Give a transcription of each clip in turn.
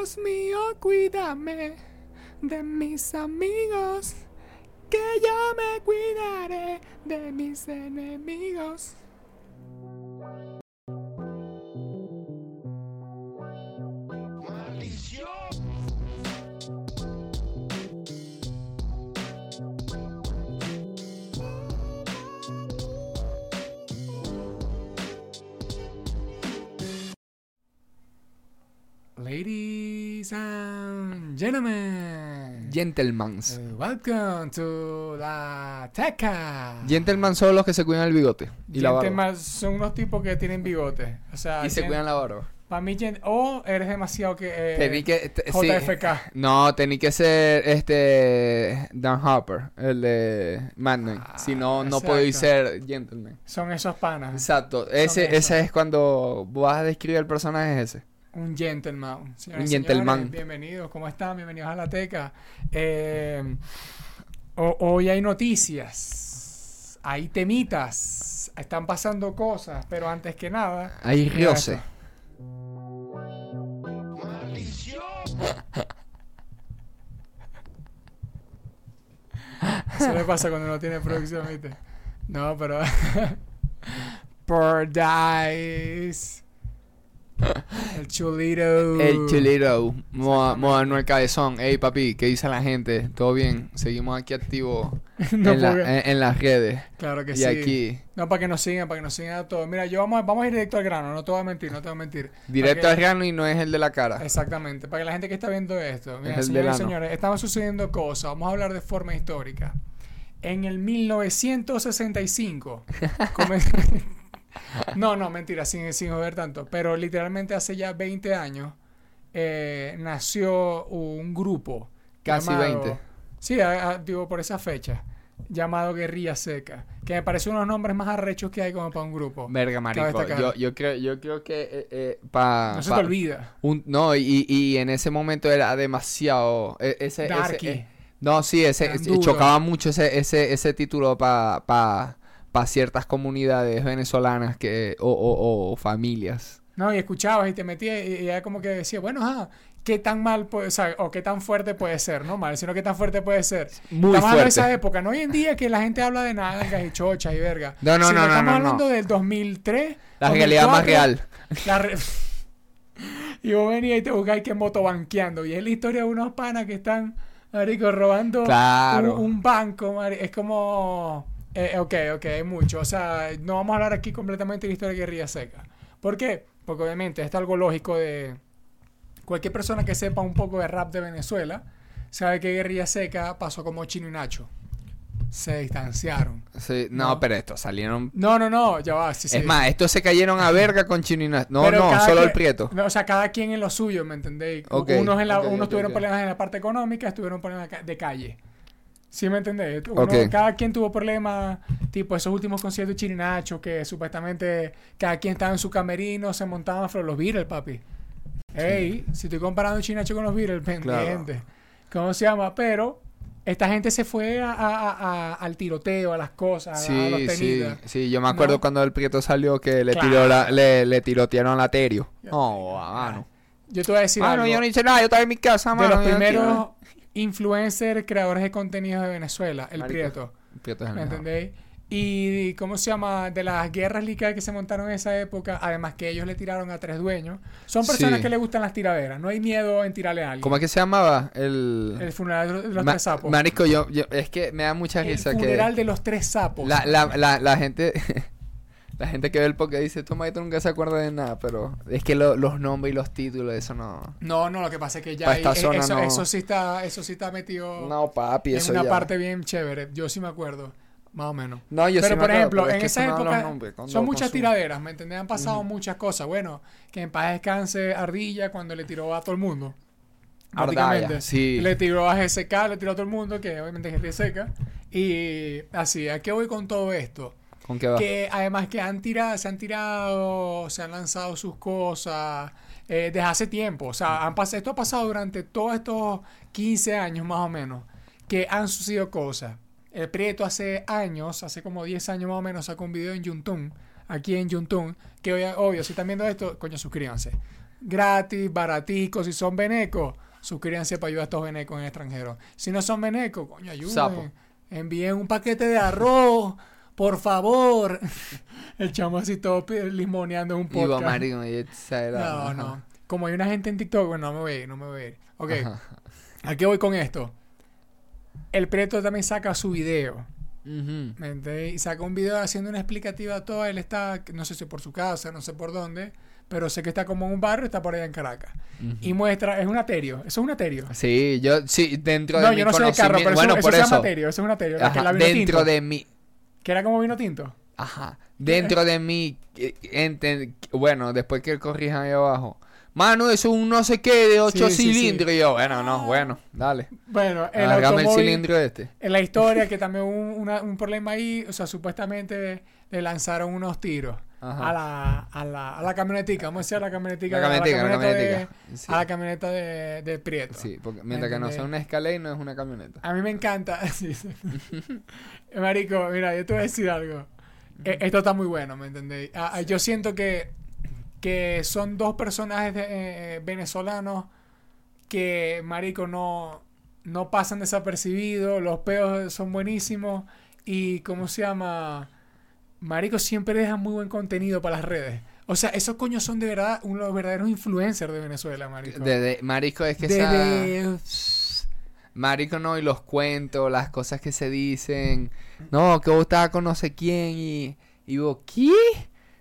Dios mío, cuídame de mis amigos, que yo me cuidaré de mis enemigos. Gentlemans. uh, welcome to la Teca. Gentleman son los que se cuidan el bigote y la barba. Son unos tipos que tienen bigote. O sea, Y se cuidan la barba. Para mí, o eres demasiado que. eh, Tení que, te- sí. JFK. No, tení que ser este Dan Harper, el de Madden. Ah, si no, no exacto. podéis ser gentleman. Son esos panas. Exacto. Ese, ese es cuando vas a describir el personaje es ese. Un gentleman. Señoras Un gentleman. señores, Bienvenidos, ¿cómo están? Bienvenidos a la Teca. Eh, ho- hoy hay noticias, hay temitas, están pasando cosas, pero antes que nada. Mira riose. Eso le pasa cuando no tiene producción, ¿viste? No, pero. Paradise. El chulito. El chilero, Moa, Moa Anuel Cabezón. Ey, papi, ¿qué dice la gente? ¿Todo bien? Seguimos aquí activos No, en, la- porque- en- en las redes. Claro que y sí. aquí, No, para que nos sigan, para que nos sigan a todos. Mira, yo vamos a, vamos a ir directo al grano, no te voy a mentir, no te voy a mentir. directo al grano y no es el de la cara. Exactamente, para que la gente que está viendo esto, mira, el señoras y señores, estaban sucediendo cosas, vamos a hablar de forma histórica. En el 1965, come- no, no, mentira, sin, sin joder tanto, pero literalmente hace ya 20 años eh, nació un grupo. Casi llamado- 20. Sí, a- a- digo por esa fecha, llamado Guerrilla Seca, que me parece uno de los nombres más arrechos que hay como para un grupo. Verga, marico. Yo, yo creo, yo creo que eh, eh, pa, No se pa- te olvida. un- no, y, y en ese momento era demasiado. e- Ese, no, sí, ese, chocaba mucho ese, ese, ese título para pa, pa ciertas comunidades venezolanas que, o, o, o familias. No, y escuchabas y te metías y, y era como que decía, bueno, ah, ¿qué tan mal puede, o sea, o qué tan fuerte puede ser? No mal, sino qué tan fuerte puede ser. Muy estamos hablando de fuerte. esa época, no hoy en día que la gente habla de nalgas y chochas y verga. No, no, Sino no, no, estamos no, hablando no. del 2003. La realidad más 2004, real. la re- y vos venías y te buscáis que motobanqueando. Y es la historia de unos panas que están, marico, robando Claro. un, un banco, mari- Es como... eh, ok, ok, hay mucho. O sea, no vamos a hablar aquí completamente de la historia de Guerrilla Seca. ¿Por qué? Porque obviamente es algo lógico de... Cualquier persona que sepa un poco de rap de Venezuela sabe que Guerrilla Seca pasó como Chino y Nacho. Se distanciaron. Sí, no, No. pero estos salieron. No, no, no, ya va. sí, sí. Es más, estos se cayeron a verga con Chininas. No, Pero no, cada solo que- el Prieto. No, o sea, cada quien en lo suyo, ¿me entendéis? U- Ok, unos en la, ok, unos ok, tuvieron problemas en la parte económica, estuvieron problemas de calle. ¿Sí me entendéis? Uno- Ok. Cada quien tuvo problemas, tipo esos últimos conciertos de Chirinacho, que supuestamente cada quien estaba en su camerino, se montaban pero los Beatles, papi. Ey, si estoy comparando Chirinacho con los Beatles, pendiente. ¿Cómo se llama? Pero esta gente se fue a- a- a- al tiroteo, a las cosas, a- a los Sí, sí, sí, yo me acuerdo No. cuando el Prieto salió que le, Claro. tiró la- le, le tirotearon la Terio. Ya No, te- mano. Yo te voy a decir Mano, algo. yo no hice nada, yo estaba en mi casa, de mano. los yo no primeros influencers, creadores de contenido de Venezuela, el Marico, Prieto, El Prieto es el ¿me mejor. entendéis? Y cómo se llama, de las guerras licadas que se montaron en esa época, además que ellos le tiraron a tres dueños, son personas Sí. que le gustan las tiraderas, no hay miedo en tirarle a alguien. ¿Cómo es que se llamaba? El... El funeral de los, Ma- tres sapos. Marico, yo, yo- es que me da mucha el risa funeral que de los tres sapos. la, la, la, la gente la gente que ve el podcast dice, toma, esto nunca se acuerda de nada, pero es que lo- los nombres y los títulos, eso no... No, no, lo que pasa es que ya ahí- esta eh, zona eso, no. eso sí está, eso sí está metido No, papi, en eso una ya... parte bien chévere. Yo sí me acuerdo, más o menos. No, yo Pero sí me por acuerdo, ejemplo, pero es en que esa época nombres son muchas consumo. tiraderas, ¿me entiendes? Han pasado muchas cosas. Bueno, que en paz descanse Ardilla cuando le tiró a todo el mundo. Prácticamente. sí. Le tiró a GSK, le tiró a todo el mundo, que obviamente es gente seca. Y así, ¿a qué voy con todo esto? ¿Con qué va? Que además que han tirado, se han tirado, se han lanzado sus cosas eh, desde hace tiempo. O sea, han pas- esto ha pasado durante todos estos 15 años más o menos, que han sucedido cosas. El Prieto hace años, hace como 10 años más o menos, sacó un video en Yuntun, aquí en Yuntun, que obvio, si están viendo esto, coño, suscríbanse. gratis, baraticos. Si son venecos, suscríbanse para ayudar a estos venecos en el extranjero. Si no son venecos, coño, ayuden. Sapo. Envíen un paquete de arroz, por favor. El chamo así todo limoneando un Iba podcast. marico, y. No, no. Como hay una gente en TikTok, bueno, no me voy a ir, no me voy a ir. Ok, Ajá. ¿a qué voy con esto? El Preto también saca su video. Ujú. ¿Me entendés? Y saca un video haciendo una explicativa a todo. Él está, no sé si por su casa, no sé por dónde, pero sé que está como en un barrio, está por allá en Caracas. Y muestra, es un aterio, eso es un aterio. Sí, yo, sí, dentro No, de yo mi no sé de carro, pero bueno, eso, por eso llama eso, aterio, eso es un aterio. ajá, dentro tinto, de mi, Que era como vino tinto. ajá, dentro de mi, eh, enten- bueno, después que él corrija ahí abajo, mano, eso es un no sé qué de ocho Sí, sí, sí. cilindros, y yo, bueno, no, bueno, dale, Bueno, el hágame el automóvil- cilindro este. En la historia que también hubo un, una- un problema ahí, o sea, supuestamente le lanzaron unos tiros a la, a la, a la camionetica, vamos a decir a la camionetica, La a la camioneta de- camionetica. A la camioneta de, de Prieto. Sí, porque mientras que no sea una escalera no es una camioneta. A mí me encanta. Marico, mira, yo te voy a decir algo. E- Esto está muy bueno, ¿me entendéis? Ah, ah, yo siento que, que son dos personajes de- eh, venezolanos que, Marico, no, no pasan desapercibidos. Los peos son buenísimos. Y, ¿cómo se llama? Marico siempre dejan muy buen contenido para las redes. O sea, esos coños son de verdad uno de los verdaderos influencers de Venezuela, Marico. De, de- marico, es que De- esa... Marico, no, y los cuentos, las cosas que se dicen. No, que vos estabas con no sé quién y... Y vos, ¿qué?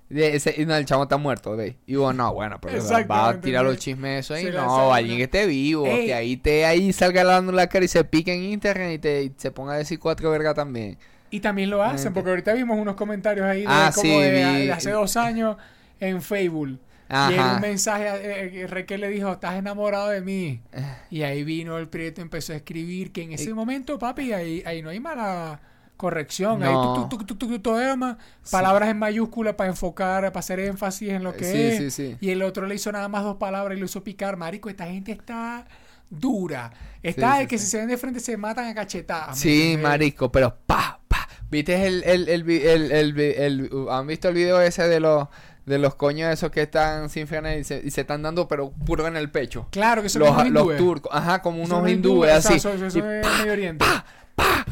De ese, y no, el chamo está muerto, de. Y vos, no, bueno, pero va a tirar los chismes eso ahí. No, alguien que esté vivo, Ey. que ahí te ahí salga dando la cara y se pique en internet y te y se ponga a decir cuatro vergas también. Y también lo hacen, porque ahorita vimos unos comentarios ahí de, Ah, como sí, de, vi- de hace dos años en Facebook. Y en un mensaje, eh, eh, Raquel le dijo, estás enamorado de mí. Y ahí vino el Prieto, empezó a escribir que en ese momento, papi, ahí, ahí no hay mala corrección. Ahí No. tú, tú, tú, tú, tú, es más palabras en mayúscula para enfocar, para hacer énfasis en lo que Sí, es. sí, sí. Y el otro le hizo nada más dos palabras y lo hizo picar. Marico, esta gente está dura. Está Sí, de sí, que sí. si se ven de frente se matan a cachetadas. ¿me Sí, marico, pero pa, pa. ¿Viste el, el, el, el, uh, ¿Han visto el video ese de los de los coños esos que están sin frenar y se, y se están dando pero puro en el pecho? Claro que son Los, los hindúes. turcos, ajá, como unos hindúes así. son y, pa, Oriente.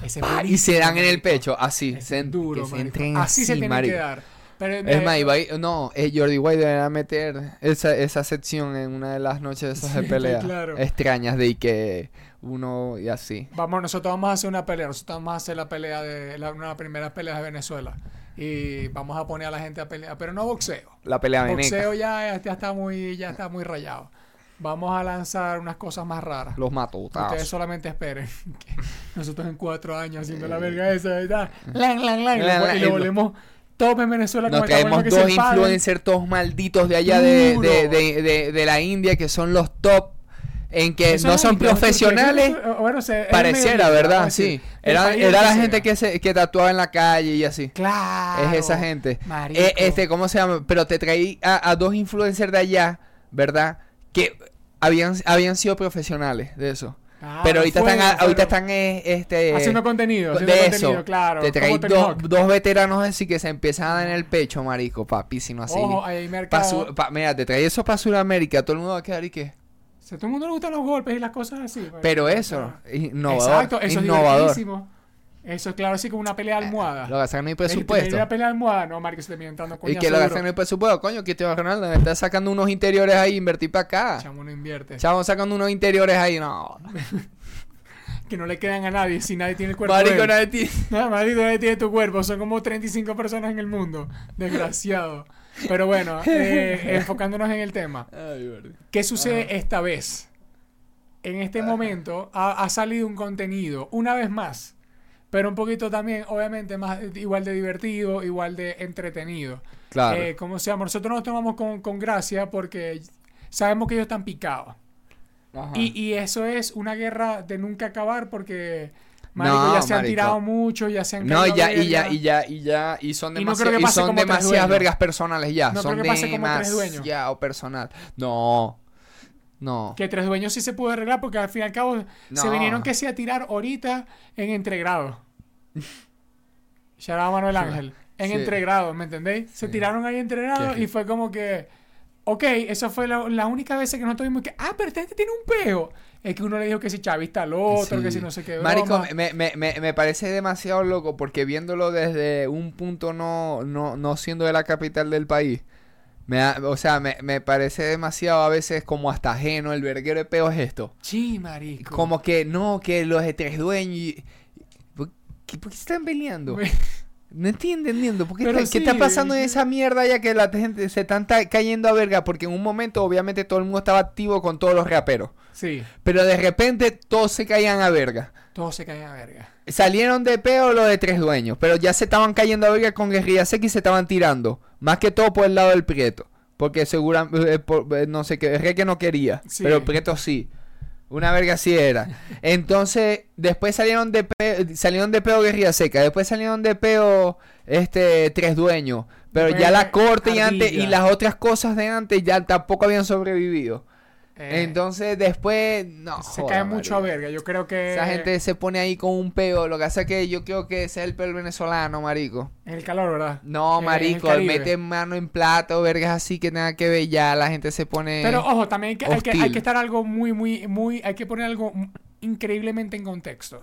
Ese y se dan en el pecho, así, se, duro, que se marico. entren Así se tienen marico. que dar. Pero, Es eh, más, Ibai- no, eh, Jordi White debería meter esa, esa sección en una de las noches de esas de Sí, pelea claro. extrañas de que uno y así. Vamos, nosotros vamos a hacer una pelea. Nosotros vamos a hacer la pelea de la, una de las primeras peleas de Venezuela. Y vamos a poner a la gente a pelear. Pero no boxeo. La pelea veneca. Boxeo ya, ya está muy, ya está muy rayado. Vamos a lanzar unas cosas más raras. Los mato, Ustedes solamente esperen. que nosotros en cuatro años haciendo la verga esa, ¿verdad? Lang, lang, lang, y Lang, lo- lang, y y lo lo- volvemos top en Venezuela Nos traemos dos influencers todos malditos de allá de, de, de, de, de la India que son los top en que Eso no son profesionales. bueno, se- Pareciera, ¿verdad? Sí. Era, era la gente que se que tatuaba en la calle y así. Claro. Es esa gente. Eh, este, ¿cómo se llama? Pero te traí a, a dos influencers de allá, ¿verdad? Que habían, habían sido profesionales de eso. Ah, pero ahorita están, ahorita están eh, este, haciendo contenido, haciendo de contenido, eso. claro. Te traí dos- veteranos así que se empiezan a dar en el pecho, marico, papi, sino así. Ojo, ahí hay Pa' mercado. su- pa- mira, te traí eso para Sudamérica, todo el mundo va a quedar y qué. Si a todo el mundo le gustan los golpes y las cosas así. pues, Pero eso, innovador. Exacto, eso innovador. es. Eso es claro, así como una pelea de almohada. Lo gastan en el Ey, ¿te presupuesto. Una pelea de almohada, no, marico, se te viene entrando Y coñazo que lo gastan en el presupuesto, coño, va Ronaldo, me está sacando unos interiores ahí, invertir para acá. Chamo no invierte. Chavos sacando unos interiores ahí, no. Que no le quedan a nadie si nadie tiene el cuerpo. de Marico, él. nadie tiene- No, marico, nadie tiene tu cuerpo. Son como 35 personas en el mundo. Desgraciado. Pero bueno, eh, enfocándonos en el tema. ¿Qué sucede esta vez? En este momento ha, ha salido un contenido, una vez más, pero un poquito también, obviamente, más igual de divertido, igual de entretenido. Claro. Eh, como se llama, nosotros nos tomamos con, con gracia porque sabemos que ellos están picados. Ajá. Y, y eso es una guerra de nunca acabar porque, marico, No, ya se han marico. tirado mucho, ya se han No, ya, y ya, y ya, y ya, y son Y no que y son demasiadas vergas personales ya, No son creo que pase como tres dueños. demasiado personal. No, no. Que tres dueños sí se pudo arreglar porque al fin y al cabo se vinieron que sea a tirar ahorita en entregrado. Era Manuel Ángel. En Sí. entregrado, ¿me entendéis? Se Sí. tiraron ahí entregrado y fue como que ok, esa fue la, la única vez que nosotros vimos que, ah, pero este tiene un peo. Es que uno le dijo que si chavista al otro, que si Sí. no sé qué. Marico, me, me, me, me parece demasiado loco porque viéndolo desde un punto no, no, no siendo de la capital del país, me da- o sea, me, me parece demasiado a veces como hasta ajeno el verguero de peo es esto. Sí, marico. Como que no, que los de tres dueños y... ¿Por qué, por qué se están peleando? No estoy entendiendo. ¿Por qué, Pero está, qué está sí, pasando en yo- esa mierda ya que la gente se están cayendo a verga? Porque en un momento obviamente todo el mundo estaba activo con todos los raperos. Sí, Pero de repente todos se caían a verga. todos se caen a verga. Salieron de peo los de tres dueños, pero ya se estaban cayendo a verga con Guerrilla Seca y se estaban tirando. Más que todo por el lado del Prieto. Porque seguramente, no sé qué, Reque no quería, Sí. pero el Prieto sí. Una verga así era. Entonces, después salieron de peo, salieron de peo Guerrilla Seca, después salieron de peo este tres dueños. Pero ya la corte y antes y las otras cosas de antes ya tampoco habían sobrevivido. Eh, Entonces después no se joda, cae mucho a verga. Yo creo que. Esa gente se pone ahí con un peo. Lo que hace es que yo creo que ese es el peo venezolano, marico. Es el calor, ¿verdad? No, Eh, marico, en Caribe. mete mano en plato, vergas así que nada que ver ya. La gente se pone. Pero ojo, también hay que, hay, que, hay que estar algo muy, muy, muy. Hay que poner algo increíblemente en contexto.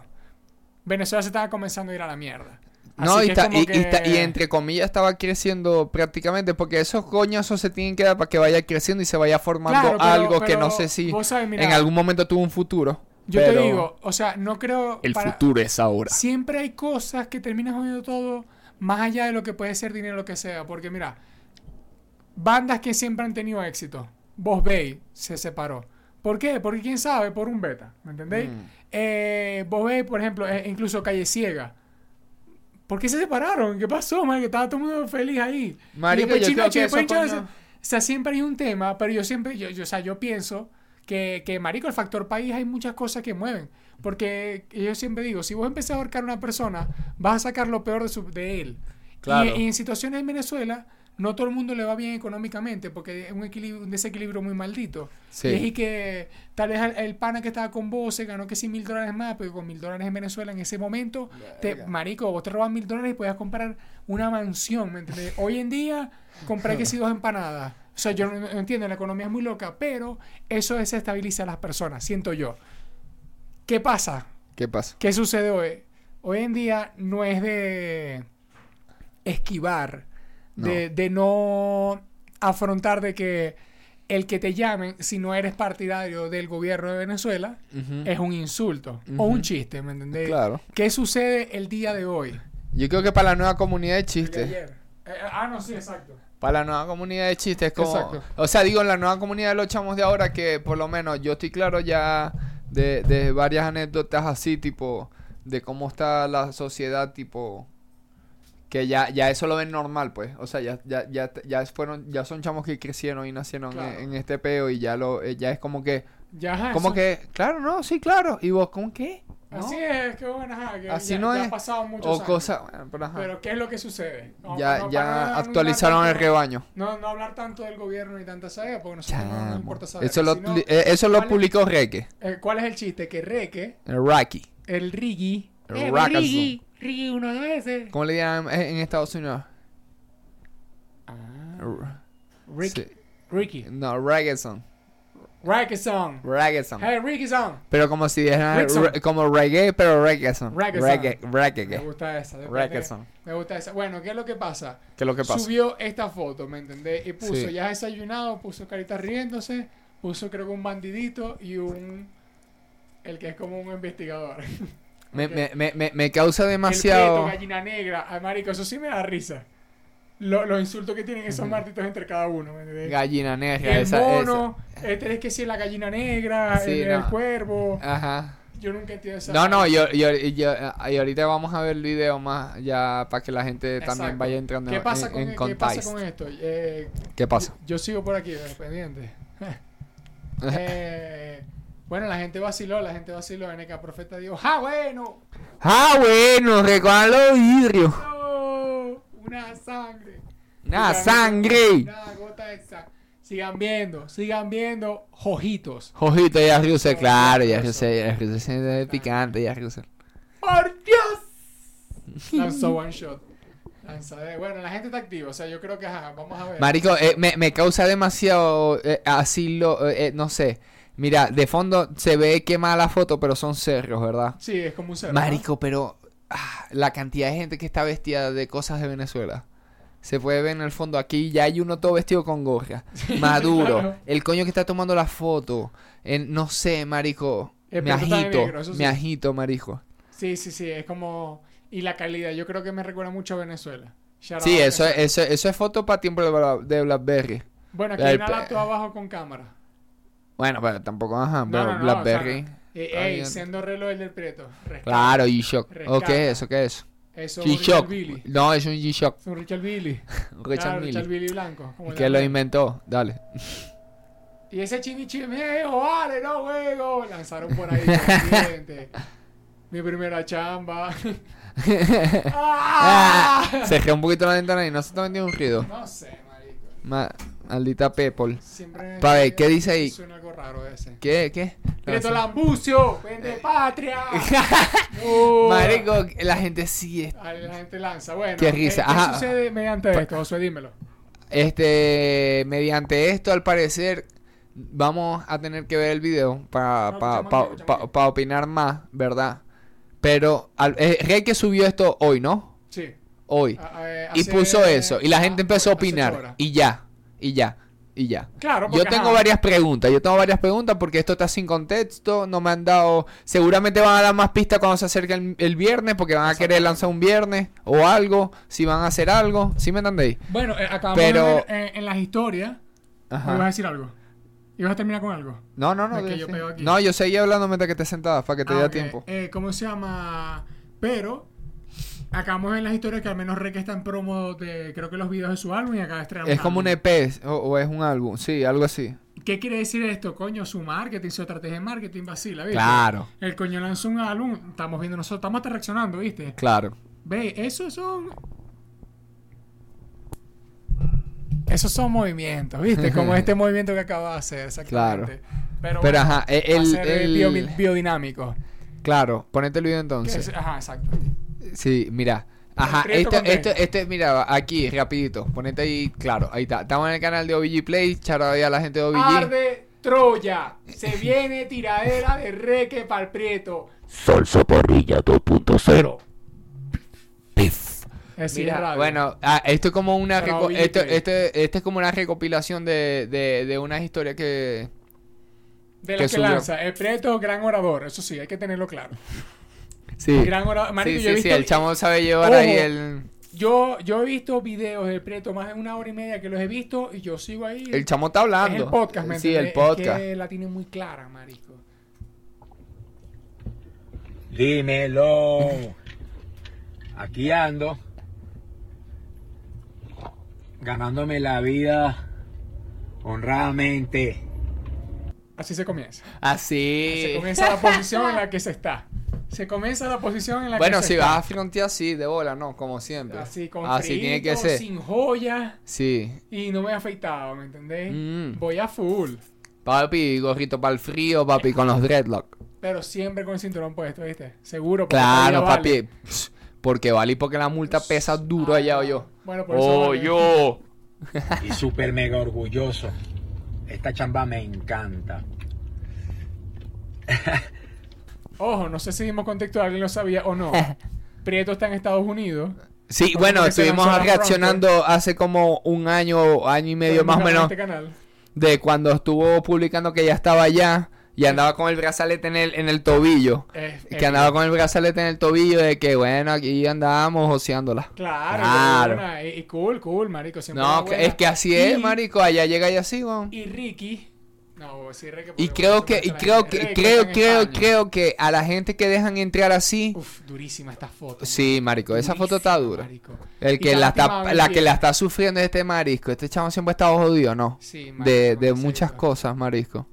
Venezuela se estaba comenzando a ir a la mierda. No, Así y, que está- como y, y que- está- y entre comillas estaba creciendo prácticamente. Porque esos coñazos se tienen que dar para que vaya creciendo y se vaya formando Claro, pero- algo que no sé si vos sabes, mira, en algún momento tuvo un futuro. Yo pero te digo, o sea, no creo. El para- futuro es ahora. Siempre hay cosas que terminan jodiendo todo, más allá de lo que puede ser dinero, lo que sea. Porque mira, bandas que siempre han tenido éxito. Vos Bay se separó. ¿Por qué? Porque quién sabe, por un beta. ¿Me entendéis? Mm. Eh, Vos Bay, por ejemplo, eh, incluso Calle Ciega. ¿Por qué se separaron? ¿Qué pasó, man? Que estaba todo el mundo feliz ahí. Marico, Y después yo creo que eso, coño- O sea, siempre hay un tema, pero yo siempre, yo, yo- o sea, yo pienso que, que, marico, el factor país hay muchas cosas que mueven. Porque yo siempre digo, si vos empezás a ahorcar a una persona, vas a sacar lo peor de, su, de él. Claro. Y, y en situaciones en Venezuela, no todo el mundo le va bien económicamente, porque es un, equilibrio, un desequilibrio muy maldito. Sí. Y es y que tal vez el, pana que estaba con vos se ganó que sí mil dólares más, pero con mil dólares en Venezuela en ese momento, te, marico, vos te robas mil dólares y podías comprar una mansión, ¿me entiendes? Hoy en día, compré que sí dos empanadas. O sea, yo no, no entiendo, la economía es muy loca, pero eso desestabiliza a las personas, siento yo. ¿Qué pasa? ¿Qué pasa? ¿Qué sucede hoy? Hoy en día no es de esquivar, De, de no afrontar de que el que te llamen, si no eres partidario del gobierno de Venezuela, es un insulto o un chiste, ¿me entendés? Claro. ¿Qué sucede el día de hoy? Yo creo que para la nueva comunidad de chistes. ayer. Eh, ah, no, sí, exacto. Para la nueva comunidad de chistes, como. Exacto. O sea, digo, en la nueva comunidad de los chamos de ahora, que por lo menos yo estoy claro ya de, de varias anécdotas así, tipo, de cómo está la sociedad, tipo. Que ya, ya eso lo ven normal, pues. O sea, ya, ya, ya, ya fueron, ya son chamos que crecieron y nacieron Claro. en, en este peo y ya lo, eh, ya es como que, Ya, ajá, como eso- que, claro, no, sí, claro. Y vos, ¿cómo qué? ¿No? Así es, que bueno, ajá, que Así ya, no ya es. ha pasado muchos O años. cosas, bueno, pero ajá. Pero ¿qué es lo que sucede? No, ya, no, ya actualizaron el rebaño. No, no hablar tanto del gobierno ni tanta saga, porque nosotros no, importa saber. Eso lo, sino, eh, eso lo ¿cuál es- publicó Reque, eh, ¿Cuál es el chiste? Que Reque, el Rocky. el Rigi, El. Rigi, Uno de. ¿Cómo le llaman en Estados Unidos? Ah, Ricky, sí. Ricky, No, reggaeton. Song. Reggaeton. Hey, Song. Pero como si re- como reggae, pero reggaeton. Reggaeton. Reggae, Me reggae. gusta esa. Reggaeton. Me gusta esa. Bueno, ¿qué es lo que pasa? ¿Qué es lo que pasa? Subió esta foto, ¿me entendés? Y puso Sí. ya desayunado, puso caritas riéndose, puso creo que un bandidito y un... El que es como un investigador. Me, me, me, me, causa El demasiado. gallina negra. Ay, marico, eso sí me da risa. Lo- los insultos que tienen esos martitos entre cada uno. Gallina negra. el Esa, mono, este es que si es la gallina negra, Sí, el, cuervo. esa. Ajá. Yo nunca entiendo esa. No, no, yo, yo, yo, y ahorita vamos a ver el video más ya para que la gente también vaya entrando ¿Qué pasa, en, con, en ¿qué pasa con esto? Eh, ¿Qué pasa? Yo sigo por aquí, eh, pendiente. Eh, bueno, la gente vaciló, la gente vaciló. NK Profeta dijo, ¡ah, bueno! Ah, bueno, recuerdan los vidrios. ¡No! Una sangre. Una Sigan- sangre. Una gota de sangre. Sigan viendo, sigan viendo. Jojitos. Jojito, ya Russell, claro, ya Russell, ya Russell se ve picante, ya Russell. ¡Por Dios! Lanzó one shot. Bueno, la gente está activa, o sea, yo creo que, ajá, vamos a ver. Marico, eh, me, me causa demasiado eh, así lo, eh, eh, no sé. Mira, de fondo se ve quemada la foto, pero son cerros, ¿verdad? Sí, es como un cerro. Marico, pero ah, la cantidad de gente que está vestida de cosas de Venezuela. Se puede ver en el fondo aquí, ya hay uno todo vestido con gorra. Maduro. claro. El coño que está tomando la foto. En, no sé, marico. El me agito. negro, sí. Me agito, marico. Sí, sí, sí, es como... Y la calidad, yo creo que me recuerda mucho a Venezuela. Shout Sí, eso, Venezuela. eso, eso es foto para tiempo de, Bla- de Blackberry. Bueno, aquí hay una laptop abajo con cámara. Bueno, pero tampoco, ajá, pero no, no, Blackberry. o sea, eh, ey, bien. siendo reloj el del Prieto. Rescata. Claro, G-Shock. ¿O qué es eso? ¿Qué es? Eso es un G-Shock. Billy. No, es un G-Shock. Es un Richard Billy. Richard Claro, Mille. Richard Billy blanco. Que lo inventó. Dale. Y ese chimichi me dijo, vale, no juego. Lanzaron por ahí. Mi primera chamba. Ah, un poquito la ventana y no se está metiendo un ruido. No sé, marico. Ma- maldita Pepol. Siempre Pa' ver, ¿qué dice ahí? Suena algo raro ese. ¿Qué? ¿Qué? Lambucio, vende patria. Uh, Marico, la gente sí es- a La gente lanza. Bueno, Qué risa. eh, ¿qué Ajá. sucede mediante esto? Josué, dímelo. Este, mediante esto, al parecer, vamos a tener que ver el video para No, pa, pa- pa- pa opinar más, ¿verdad? Pero al, eh, Rey que subió esto hoy, ¿no? Sí. Hoy. A- a- y puso eso. Y la ah, gente empezó a opinar. Y ya. Y ya. Y ya. Claro, Yo tengo ajá, varias preguntas, yo tengo varias preguntas porque esto está sin contexto, no me han dado, seguramente van a dar más pistas cuando se acerque el, el viernes porque van a querer lanzar un viernes o algo, si van a hacer algo, ¿sí me entendéis? Bueno, eh, acabamos Pero- de ver en, en las historias. ¿Me ibas a Ajá. decir algo? ¿Ibas a terminar con algo? No, no, no. Es que de- yo sí. pego aquí. No, yo seguía hablando mientras que te sentabas para que te Ah, diera ok. tiempo. Eh, ¿Cómo se llama? Pero acabamos en las historias que al menos Rey está en promo de creo que los videos de su álbum y acaba de estrenar Es como un. EP o, o es un álbum, sí, algo así. ¿Qué quiere decir esto? Coño, su marketing, su estrategia de marketing vacila, ¿viste? Claro, El coño lanzó un álbum, estamos viendo nosotros, estamos hasta reaccionando, ¿viste? claro. Ve, esos son. Esos son movimientos, ¿viste? Como este movimiento que acaba de hacer, exactamente. Pero, Pero bueno, ajá, e- va a el, ser, eh, el- bio- biodinámico. claro, ponete el video ¿Qué entonces. es? Ajá, exacto. Sí, mira. Ajá, esto, esto, D. este, mira, aquí, rapidito. Ponete ahí, claro, ahí está. Estamos en el canal de OBG Play, charo ahí a la gente de OBG. Arde Troya. Se viene tiradera de reque pa'l prieto. Salsa Parrilla 2.0. Pif. Es Mira, bueno, ah, esto es como una esto, este, este es como una recopilación de, de, de unas historias que de que las que subió. lanza. El prieto, gran orador. Eso sí, hay que tenerlo claro. Sí, Gran orador. Marico, sí, yo he sí, el chamo sabe llevar Ojo. ahí el Yo, yo he visto videos del prieto más de una hora y media que los he visto y yo sigo ahí. el chamo está hablando. Es el podcast, ¿me Sí, el podcast. Es que la tiene muy clara, marico. Dímelo. Aquí ando. Ganándome la vida honradamente. Así se comienza. Así. Se comienza la posición en la que se está. Se comienza la posición en la Bueno, que se si vas a frontear así, de bola, no, como siempre. Así, con Así tiene que frito, ser. sin joyas Sí. y no me he afeitado, ¿me entendés? Mm. Voy a full, Papi, gorrito para el frío, papi, con los dreadlock. pero siempre con el cinturón puesto, ¿viste? Seguro. Claro, papi. vale. Porque vale y porque la multa pesa duro allá o yo. Bueno, por eso Oh, vale. yo. Y súper mega orgulloso. Esta chamba me encanta. Ojo, no sé si dimos contexto, alguien lo sabía o no. Prieto está en Estados Unidos. Sí, ¿Cómo bueno, estuvimos reaccionando hace como un año, año y medio más o en menos, Este canal. de cuando estuvo publicando que ya estaba allá y andaba con el brazalete en el, en el tobillo. Es- Que es- andaba con el brazalete en el tobillo de que, bueno, aquí andábamos joseándola. Claro, Claro. y, y cool, cool, marico. siempre No, es que así es, marico. Allá llega y así, weón. Y Ricky. No, sí, Ricky. Y creo que, y creo está que, creo, está creo, creo que a la gente que dejan entrar así, Uf, durísima esta foto. sí, marico, esa foto está dura. marico. El que la está, la que la está sufriendo es este marisco. Este chamo siempre ha estado jodido, ¿no? Sí, De, marico, de pobrecito. muchas cosas, marisco.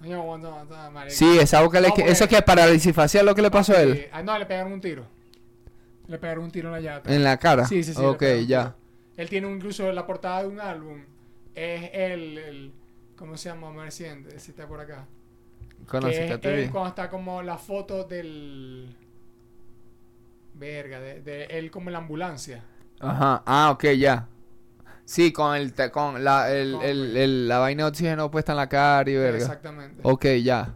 Marico. Sí, esa boca le, No, porque- eso es que parálisis facial lo que le pasó a él. Ah, no, le pegaron un tiro. Le pegaron un tiro en la llanta. En la cara. Sí, sí, sí. le Ok, ya. Él tiene incluso la portada de un álbum. Es el, el ¿cómo se llama? Ver si, está por acá. Conociste que es cuando está como la foto del Verga, de, de él como en la ambulancia. Ajá. Ah, ok, ya. Sí, con el con la el, Con, el- el- la vaina de oxígeno puesta en la cara y verga. Exactamente. Ok, ya.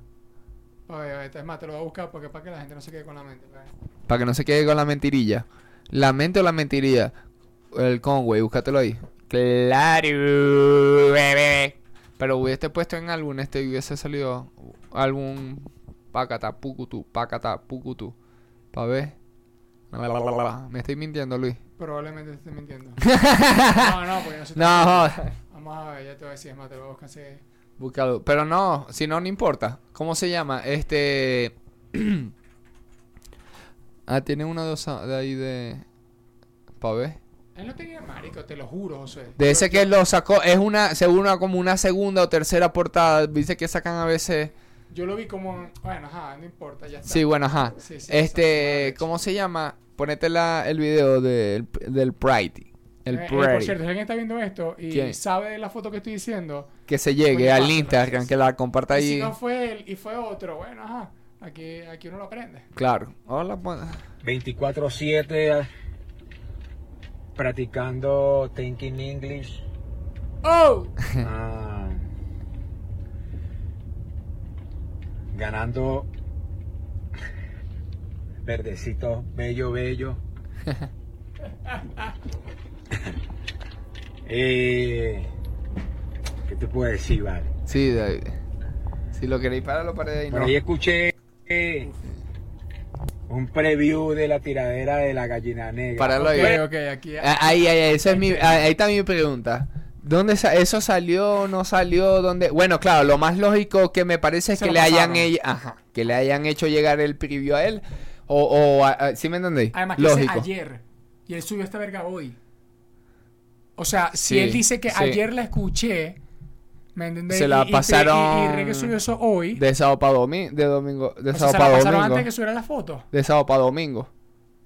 Oye, oye, es más, te lo voy a buscar porque para que la gente no se quede con la mente. Para que no se quede con la mentirilla. ¿La mente o la mentirilla? El Conway, búscatelo ahí. Claro, bebé. Hubiese puesto en álbum este hubiese salido álbum Pacata, Pucutu, Pacata, Pucutu. Pa' ver. Me estoy mintiendo, Luis. Probablemente te esté mintiendo. no, no, no te No, joda. Vamos a ver, ya te voy a decir, es más, te lo voy a buscar así. Búscalo. Pero no, si no, no importa. ¿Cómo se llama? Este. ah, tiene uno de, de ahí de. Pa' ver. Él no tenía marico, te lo juro, José. De ese que lo sacó, es una, según una, como una segunda o tercera portada. Dice que sacan a veces. Yo lo vi como. Bueno, ajá, no importa, ya está. Sí, bueno, ajá. Sí, sí, Este, ¿cómo se llama? Ponete la, el video del, del Pride. El Eh, eh, Pride. por cierto, si alguien está viendo esto y ¿Quién? sabe de la foto que estoy diciendo, que se llegue Pues al Instagram, gracias. que la comparta y si ahí. no fue él y fue otro, bueno, ajá, aquí, aquí uno lo aprende. Claro. Hola, pues. 24-7 practicando Thinking English. ¡Oh! Ah, ganando verdecito bello, bello. Eh, ¿Qué te puedo decir, vale? Sí, David. Si lo queréis lo paré ahí. Por No. ahí escuché eh, un preview de la tiradera de la gallina negra. Páralo Ok, ahí. ok, aquí. Ah, Ahí, ahí, ahí, esa es mi, ahí ahí está mi pregunta. ¿Dónde sa- eso salió, no salió? ¿Dónde? Bueno, claro, lo más lógico que me parece es Se que le hayan, pasaron. ella- ajá, que le hayan hecho llegar el preview a él. O, o a- a- ¿sí me entendéis? Además, que dice Lógico. ayer. Y él subió esta verga hoy. O sea, si Sí, él dice que sí. ayer la escuché, ¿me entendés? Se la Y- pasaron Y, y, Reggae subió eso hoy. De sábado para domingo, de domingo, de o sea, sábado se la para pasaron domingo. antes de que subiera la foto. De sábado para domingo.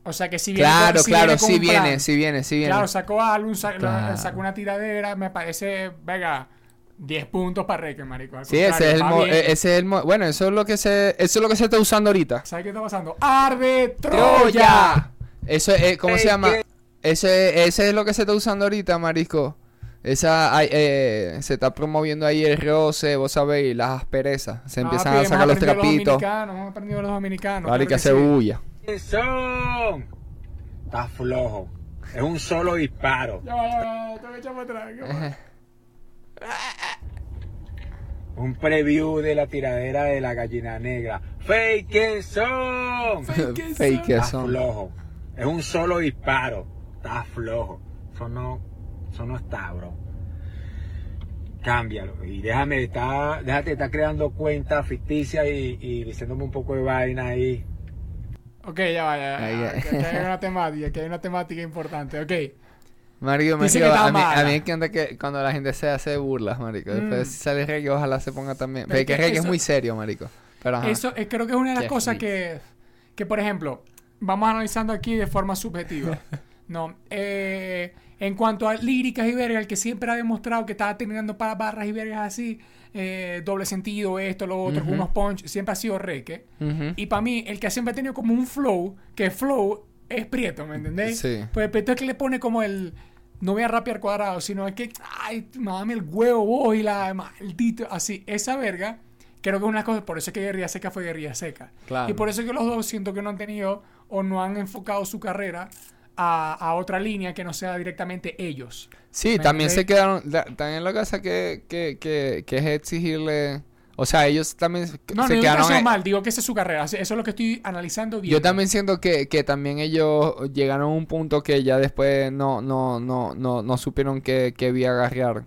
O sea, que si viene Claro, si claro, viene con sí viene, sí viene, sí viene. Claro, sacó álbum, sa- Claro. sacó una tiradera, me parece, venga, 10 puntos para Reggae, marico. Sí, ese es el mo- eh, ese es el mo- bueno, eso es lo que se eso es lo que se está usando ahorita. ¿Sabes qué está pasando? ¡Arde Troya! Eso es, ¿cómo se llama? Ese, ese es lo que se está usando ahorita, marisco. Esa, eh, se está promoviendo ahí el roce, vos sabéis, las asperezas. Se empiezan a sacar los aprendido trapitos. dominicanos, hemos aprendido los dominicanos. Vale, que sí. bulla. Son. Está flojo. Es un solo disparo. Ya va, ya va, tengo que echar para atrás. ¿qué? Un preview de la tiradera de la gallina negra. Fake son. Fake Fake son. Está flojo. Es un solo disparo. Está flojo. Eso no, eso no está, bro. Cámbialo. Y déjame estar, déjate estar creando cuentas ficticias y, y diciéndome un poco de vaina ahí. Ok, ya va, ya aquí hay una temática, que hay una temática importante. Ok. Marico, que está a mí, a mí me encanta que cuando la gente se hace burlas, marico. Después Mm. si sale reggae, ojalá se ponga también. Pero que que reggae es eso- muy serio, marico. Pero ajá. Eso eh, creo que es una de las cosas que, que, por ejemplo, vamos analizando aquí de forma subjetiva. no, eh, en cuanto a líricas y vergas, el que siempre ha demostrado que estaba terminando para barras y vergas así, eh, doble sentido, esto, lo otro, unos punch, siempre ha sido Reque. Y para mí, el que siempre ha tenido como un flow, que flow es Prieto, ¿me entendéis? Sí. Pues Prieto es que le pone como el. No voy a rapear cuadrado, sino es que. Ay, mame el huevo vos y la maldito. Así, esa verga. Creo que es una cosa. Por eso es que Guerrilla Seca fue Guerrilla Seca. Claro. Y por eso es que los dos siento que no han tenido o no han enfocado su carrera a, a otra línea que no sea directamente ellos. Sí, ¿Me también se quedaron. la- también lo que pasa que, que, que, que es exigirle. O sea, ellos también se No, no se ha quedaron. en- mal, digo que esa es su carrera. Eso es lo que estoy analizando bien. Yo también siento que, que también ellos llegaron a un punto que ya después no, no, no, no, no supieron qué, qué vía agarrar.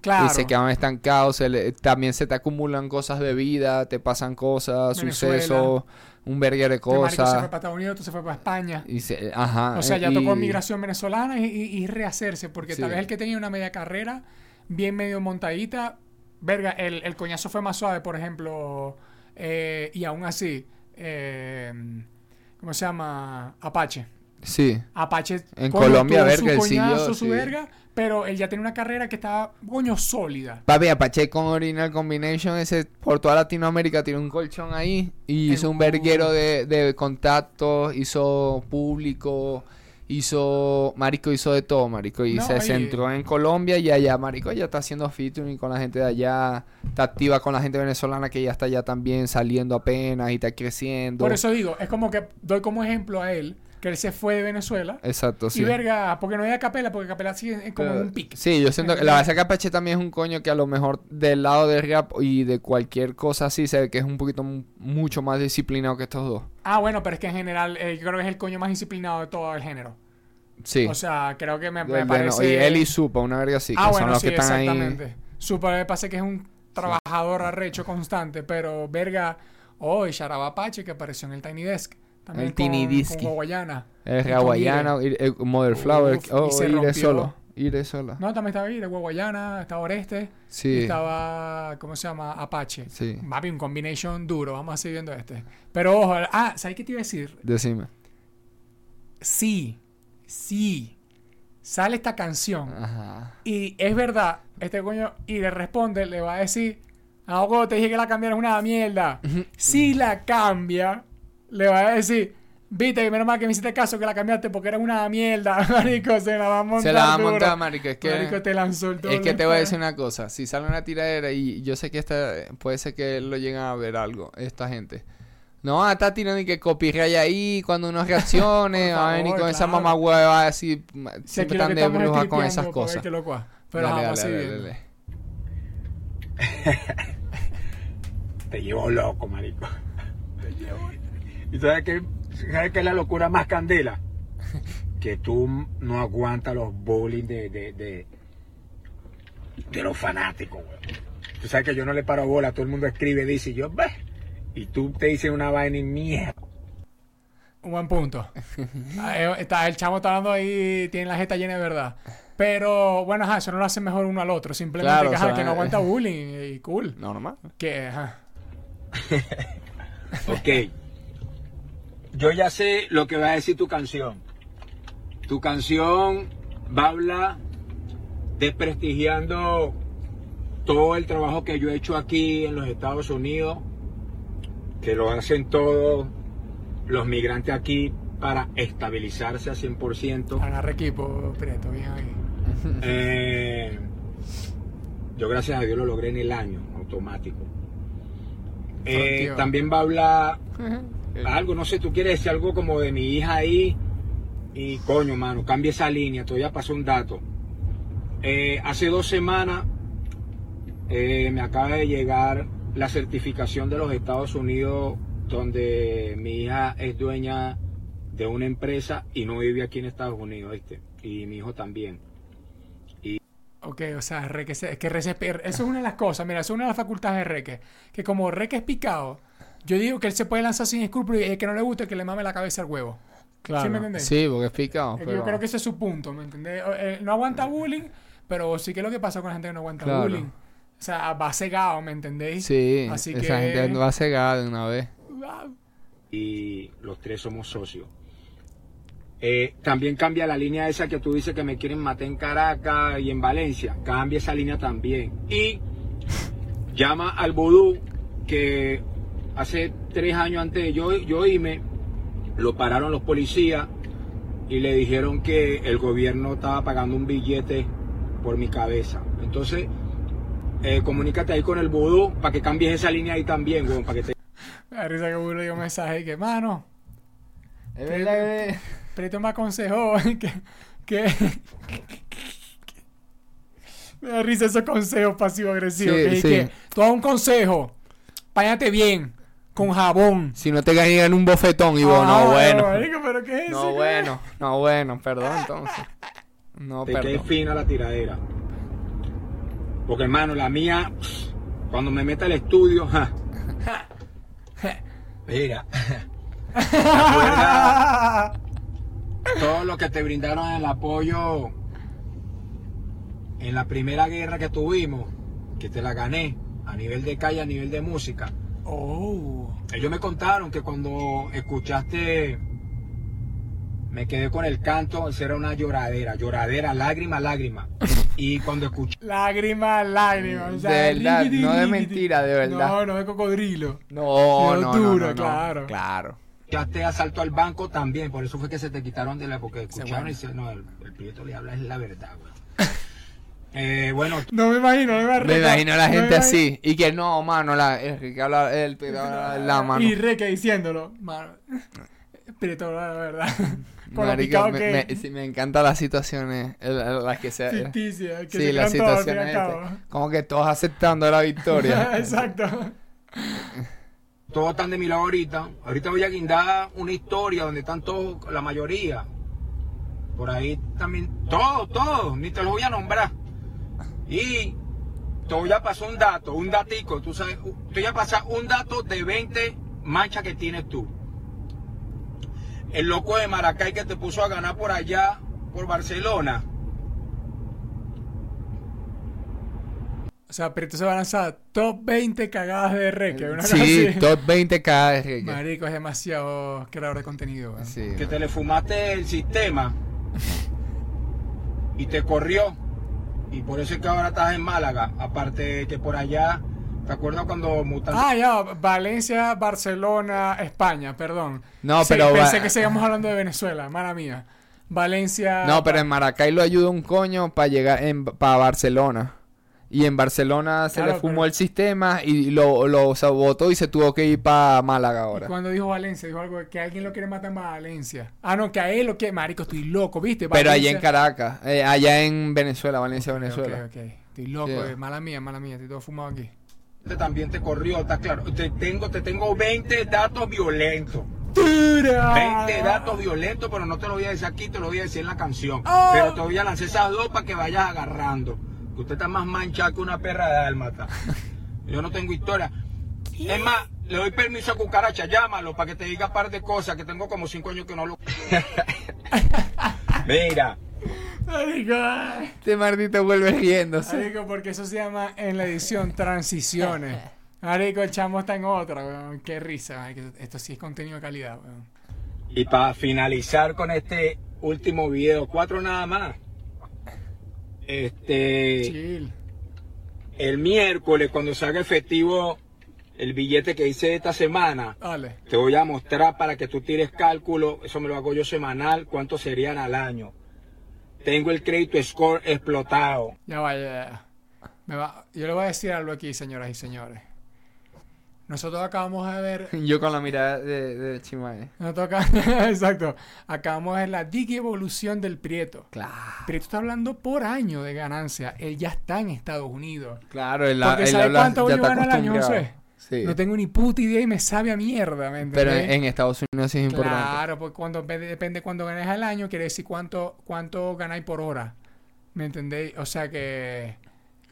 Claro. Y se quedaron estancados. se le- también se te acumulan cosas de vida, te pasan cosas, Venezuela. sucesos, un verguero de Este marico se fue cosas. para Estados Unidos, se fue para España. Y se, ajá. O sea, ya y- tocó migración venezolana y, y- y rehacerse, porque Sí. tal vez el que tenía una media carrera, bien medio montadita, verga, el, el coñazo fue más suave, por ejemplo, eh, y aún así, eh, ¿cómo se llama? Apache. Sí. Apache En coño, Colombia, verga, su coñazo, siguió, su sí. verga, pero él ya tiene una carrera que estaba, coño, sólida. Papi, Apache con Original Combination, ese por toda Latinoamérica tiene un colchón ahí y El hizo un verguero de, de contactos, hizo público, hizo, marico, hizo de todo, marico, y No, se centró en Colombia y allá, marico, ya está haciendo featuring con la gente de allá, está activa con la gente venezolana que ya está allá también saliendo apenas y está creciendo. Por eso digo, es como que doy como ejemplo a él, que él se fue de Venezuela. Exacto, sí. Y verga, porque no hay a Capela, porque Capela sigue en- como un pic. Sí, yo siento que la base que Apache también es un coño que a lo mejor del lado del rap y de cualquier cosa así se ve que es un poquito mu- mucho más disciplinado que estos dos. Ah, bueno, pero es que en general eh, yo creo que es el coño más disciplinado de todo el género. Sí. O sea, creo que me, me de- parece... y él y Supa, una verga así, que ah, son bueno, los sí, que están exactamente. Super me parece que es un trabajador arrecho constante, pero verga, hoy Sharaba Apache que apareció en el Tiny Desk. También El Tiny con, Disky. con Hawaiiana. ahí. El ir- eh, Mother Flower, Uf, oh, y iré solo, iré sola. No, también estaba de Guayana, estaba Oreste. Sí, estaba, ¿cómo se llama? Apache. sí, Papi, un combination duro. Vamos a seguir viendo este. Pero ojo, ah, ¿sabes qué te iba a decir? decime. Sí, sí. Sale esta canción. Ajá. Y es verdad, este coño, y le responde, le va a decir, ah, huevo, te dije que la cambiara es una mierda. si la cambia, le va a decir, viste, que menos mal que me hiciste caso que la cambiaste porque era una mierda. Marico, se la va a montar. Se la va a duro. montar, marico, es que... Marico, te lanzó el Es que te voy a decir una cosa, si sale una tiradera y yo sé que esta puede ser que lo lleguen a ver algo, esta gente. No, ah, está tirando y que copyright ahí cuando uno reaccione, Por a venir favor, con esa claro. mamá hueva así, siempre están de bruja con esas ver cosas. loco. Pero Dale, vamos a dale, seguir dale, viendo. dale. Te llevo loco, marico. ¿Y sabes qué, sabes qué es la locura más candela? Que tú no aguantas los bullying de, de, de, de los fanáticos, weón. Tú sabes que yo no le paro bola, todo el mundo escribe, dice, y yo, ve. Y tú te dices una vaina y mierda. Un buen punto. Ah, eh, está, el chamo está hablando ahí, tiene la jeta llena de verdad. Pero bueno, ajá, eso no lo hace mejor uno al otro. Simplemente Claro, que, o ajá, sea, que no eh. aguanta bullying y cool. No, nomás. Que, ajá. Ok. Yo ya sé lo que va a decir tu canción. Tu canción va a hablar desprestigiando todo el trabajo que yo he hecho aquí en los Estados Unidos, que lo hacen todos los migrantes aquí para estabilizarse al 100%. Agarra equipo, Prieto, bien ahí. Eh, yo gracias a Dios lo logré en el año, automático. Eh, también va a hablar algo, no sé, tú quieres decir algo como de mi hija ahí. Y coño, mano, cambia esa línea, todavía pasó un dato. Eh, hace dos semanas eh, me acaba de llegar la certificación de los Estados Unidos donde mi hija es dueña de una empresa y no vive aquí en Estados Unidos, ¿viste? Y mi hijo también. Ok, o sea, Reque, es que Reque, eso es una de las cosas, mira, eso es una de las facultades de Reque, que como Reque es picado, yo digo que él se puede lanzar sin escrúpulos y el que no le guste que le mame la cabeza al huevo. ¿Sí me entendés? Sí, porque es picado. Eh, pero- Yo creo que ese es su punto, ¿me entendés? Eh, no aguanta bullying, pero sí que es lo que pasa con la gente que no aguanta Claro. bullying. O sea, va cegado, ¿me entendéis? Sí, Así esa que- gente va cegada de una vez. y los tres somos socios. Eh, también cambia la línea esa que tú dices que me quieren matar en Caracas y en Valencia. Cambia esa línea también. Y llama al Vodú que hace tres años antes de yo, yo irme, lo pararon los policías y le dijeron que el gobierno estaba pagando un billete por mi cabeza. Entonces, eh, comunícate ahí con el Vodú para que cambies esa línea ahí también, weón, para que te Me da risa que uno le dio un mensaje y que, mano, Es verdad que... Prieto me aconsejó que, que... Me da risa esos consejos pasivo-agresivos. Sí, que, sí. que tú un consejo, páñate bien, con jabón. Si no te ganan un bofetón y vos, Ah, no, bueno. marico, pero ¿qué es No, bueno. No, bueno. Perdón, entonces. No, Te perdón. fina la tiradera. Porque hermano, la mía, cuando me meta al estudio, ja. Mira. ¿Te acuerdas todo lo que te brindaron el apoyo en la primera guerra que tuvimos? Que te la gané a nivel de calle, a nivel de música. Oh. Ellos me contaron que cuando escuchaste me quedé con el canto, eso era una lloradera, lloradera, lágrima, lágrima. Y cuando escuché Lágrima, lágrima. o sea, De verdad, no de mentira, de verdad. No, no de cocodrilo. No, no, duro, no, no, no. claro. Claro. te asalto al banco también, por eso fue que se te quitaron de la, porque escucharon y dice, no, el, el prieto le habla es la verdad, güey. Eh, bueno, No me imagino, no me imagino. Me imagino a la No gente imagino- así. Y que no, mano, la, el que habla, el, habla la mano. Y Reque diciéndolo. Mano. Prieto, la verdad. Marico, me, que me, sí, me encantan las situaciones, las que se... ficticia. Que sí, se las todo situaciones. este, como que todos aceptando la victoria. Exacto. todos están de mi lado ahorita. Ahorita voy a guindar una historia donde están todos, la mayoría. Por ahí también, todos, todos, ni te los voy a nombrar. Y te voy a pasar un dato, un datico, tú sabes, te voy a pasar un dato de 20 manchas que tienes tú. El loco de Maracay que te puso a ganar por allá, por Barcelona. O sea, Prieto se va a lanzar top 20 cagadas de Reque. Una cosa sí, así. top 20k. que- que- Marico, es demasiado creador de contenido. Sí. que te le fumaste el sistema y te corrió. Y por eso es que ahora estás en Málaga. Aparte de que por allá, ¿te acuerdas cuando Mutante Ah, ya, Valencia, Barcelona, España, perdón. No, Sí, pero Pensé que seguíamos hablando de Venezuela, mala mía. Valencia. No, pero en Maracay lo ayuda un coño para llegar para Barcelona. Y en Barcelona se Claro, le fumó pero- el sistema y lo, lo sabotó y se tuvo que ir para Málaga ahora. Cuando dijo Valencia, dijo algo que alguien lo quiere matar en Valencia. Ah, no, que a él lo quiere. Marico, estoy loco, ¿viste? Pero allá en Caracas, eh, allá en Venezuela, Valencia, Venezuela. Ok, ok. Estoy loco, Sí. eh, mala mía, mala mía. Estoy todo fumado aquí. también te corrió, está claro. Te tengo, te tengo 20 datos violentos. ¡Dura! 20 datos violentos, pero no te lo voy a decir aquí, te lo voy a decir en la canción. Ah. Pero te voy a lanzar esas dos para que vayas agarrando. Usted está más manchado que una perra de dálmata. Yo no tengo historia. Es más, le doy permiso a Cucaracha, llámalo para que te diga un par de cosas que tengo como 5 años que no lo. Mira, Marico. Este maldito vuelve riéndose. Marico, porque eso se llama en la edición transiciones. Marico, el chamo está en otra, weón. Qué risa, marico. Esto sí es contenido de calidad, weón. y para finalizar con este último video, cuatro nada más. Este. Chill. El miércoles, cuando se haga efectivo el billete que hice esta semana, Dale. te voy a mostrar para que tú tires cálculo, eso me lo hago yo semanal, cuánto serían al año. Tengo el crédito score explotado. Ya vaya, ya, ya. Me va- Yo le voy a decir algo aquí, señoras y señores. Nosotros acabamos de ver. Yo con la mirada de, de Chimae. Nosotros acá- Exacto. Acabamos de ver la dig evolución del Prieto. Claro. Prieto está hablando por año de ganancia. Él ya está en Estados Unidos. Claro, él, Porque él ¿sabe habla- cuánto ya está al año. José? Sí. No tengo ni puta idea y me sabe a mierda, ¿me Pero en, en Estados Unidos sí es importante. Claro, porque cuando depende cuánto ganes al año, quiere decir cuánto, cuánto ganáis por hora. ¿Me entendéis? O sea que,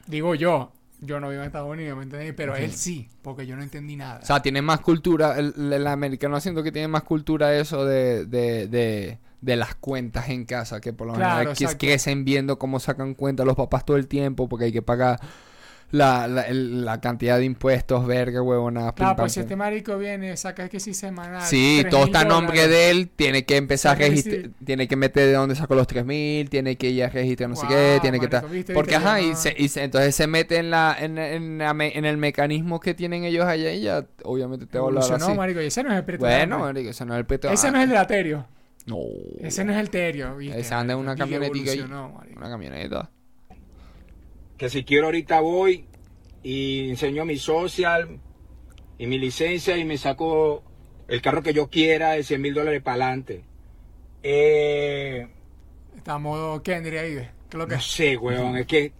digo yo, yo no vivo en Estados Unidos, ¿me entendéis? Pero él sí, porque yo no entendí nada. O sea, tiene más cultura, el, el americano siento que tiene más cultura eso de, de, de, de las cuentas en casa, que por lo Claro, exacto. crecen viendo cómo sacan cuentas los papás todo el tiempo porque hay que pagar la, la, el- la cantidad de impuestos, verga, pim, Claro, pam, pues si este marico viene, saca que sí semanal. Sí, 3.000 todo está a nombre dólares. de él, tiene que empezar a registrar, tiene que meter de dónde sacó los 3000, tiene que ir a registrar no sé qué, tiene que estar. Porque ajá, y, no- se, y se- entonces se mete en la, en, en, la me- en el mecanismo que tienen ellos allá y ya obviamente te va a hablar así. marico, y ese no es el Prieto Bueno, marico, ese no es el peto. Ese no es el de la Terio. No. Ese no es el Terio, ¿viste? Ese anda en una y camionetica marico. Una camioneta. Que si quiero ahorita voy y enseño mi social y mi licencia y me saco el carro que yo quiera de 100 mil dólares para adelante. Eh, Está modo Kendry ahí. ¿Qué lo que no sé, weón, es que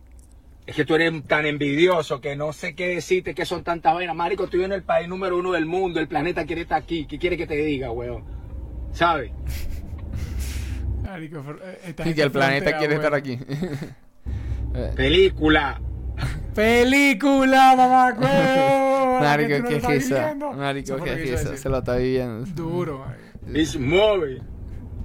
es que tú eres tan envidioso que no sé qué decirte, que son tantas vainas. Marico, estoy en el país número uno del mundo, el planeta quiere estar aquí. ¿Qué quiere que te diga, weón? ¿Sabes? Marico, eh, Y que el planeta quiere estar aquí. Eh, Película. ¡Película, mamá! Marico, qué risa. Marico, qué risa. Se lo está viviendo. Duro, marico. It's movie.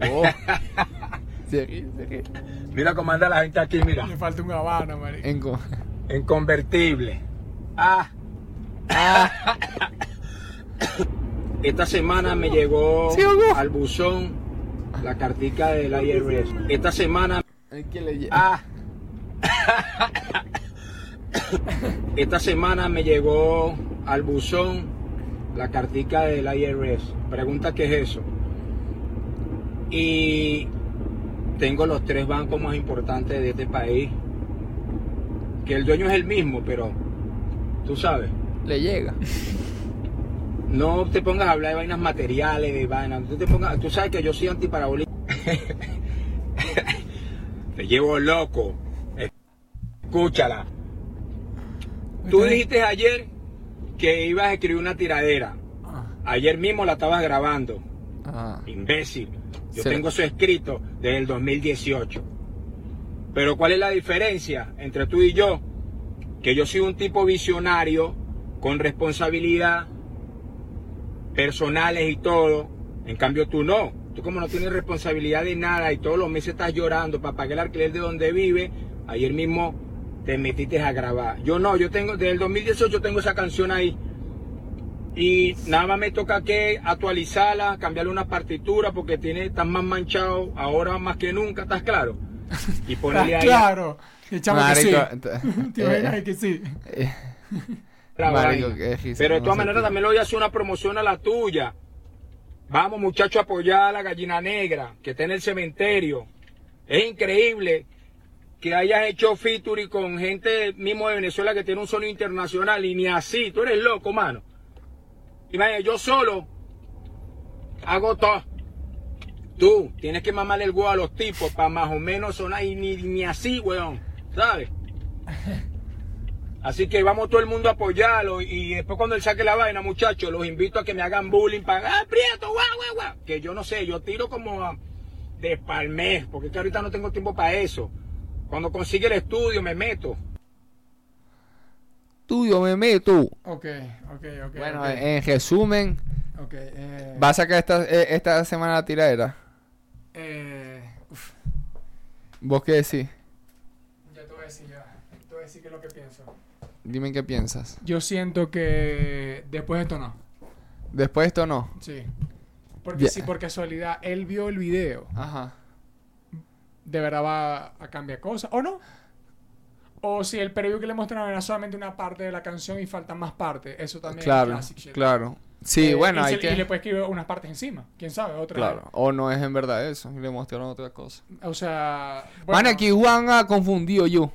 Oh. Se ríe, se ríe. Mira cómo anda la gente aquí, mira. Le falta un habano, marico. En co- En convertible. Ah. Esta semana me llegó Sí, al buzón la cartica del IRS. Esta semana le Ah. Esta semana me llegó al buzón la cartica del IRS. Pregunta qué es eso. Y tengo los tres bancos más importantes de este país. Que el dueño es el mismo, pero tú sabes. le llega. No te pongas a hablar de vainas materiales, de vainas. Tú, te pongas, tú sabes que yo soy antiparabólico. te llevo loco. Escúchala. Tú dijiste ayer que ibas a escribir una tiradera. Ah, Ayer mismo la estabas grabando. Ah. Imbécil. Yo Sí. tengo eso escrito desde el 2018. Pero ¿cuál es la diferencia entre tú y yo? Que yo soy un tipo visionario, con responsabilidad, personales y todo. En cambio tú no. Tú como no tienes responsabilidad de nada y todos los meses estás llorando para pagar el alquiler de donde vive, ayer mismo te metiste a grabar. Yo no, yo tengo, desde el 2018 tengo esa canción ahí. Y nada más me toca que actualizarla, cambiarle una partitura porque tiene tan más manchado ahora más que nunca, ¿estás claro? Y ponerle ahí claro. Y chamo que sí. Te que sí. eh, la Marico, Pero de todas maneras también le voy a hacer una promoción a la tuya. Vamos muchachos a apoyar a la gallina negra que está en el cementerio. Es increíble que hayas hecho featuring con gente mismo de Venezuela que tiene un sonido internacional y ni así. Tú eres loco, mano. Imagínate, yo solo hago todo. Tú tienes que mamarle el huevo a los tipos para más o menos sonar y ni, ni así, weón. ¿Sabes? Así que vamos todo el mundo a apoyarlo y después cuando él saque la vaina, muchachos, los invito a que me hagan bullying para, ah, prieto, guau, guau, guau. Que yo no sé, yo tiro como a- de palmés, porque es que ahorita no tengo tiempo para eso. Cuando consigue el estudio me meto. Tuyo, me meto. Ok, ok, ok. Bueno, en resumen, Ok, eh, ¿va a sacar esta, eh, esta semana la tiradera? eh, uf, ¿Vos qué decís? ya te voy a decir ya. Te voy a decir qué es lo que pienso. Dime qué piensas. Yo siento que después de esto no. Después de esto no. Sí. Porque Ya. si por casualidad él vio el video, Ajá. De verdad va a cambiar cosas. ¿O no? O si el preview que le mostraron era solamente una parte de la canción y faltan más partes. Eso también Claro, es classic claro. Sí, Eh, bueno, y, hay se- y que... le puede escribir unas partes encima. ¿Quién sabe? Otra. Claro. O no es en verdad eso. Le mostraron otra cosa. O sea... Bueno, aquí Juan ha confundido yo.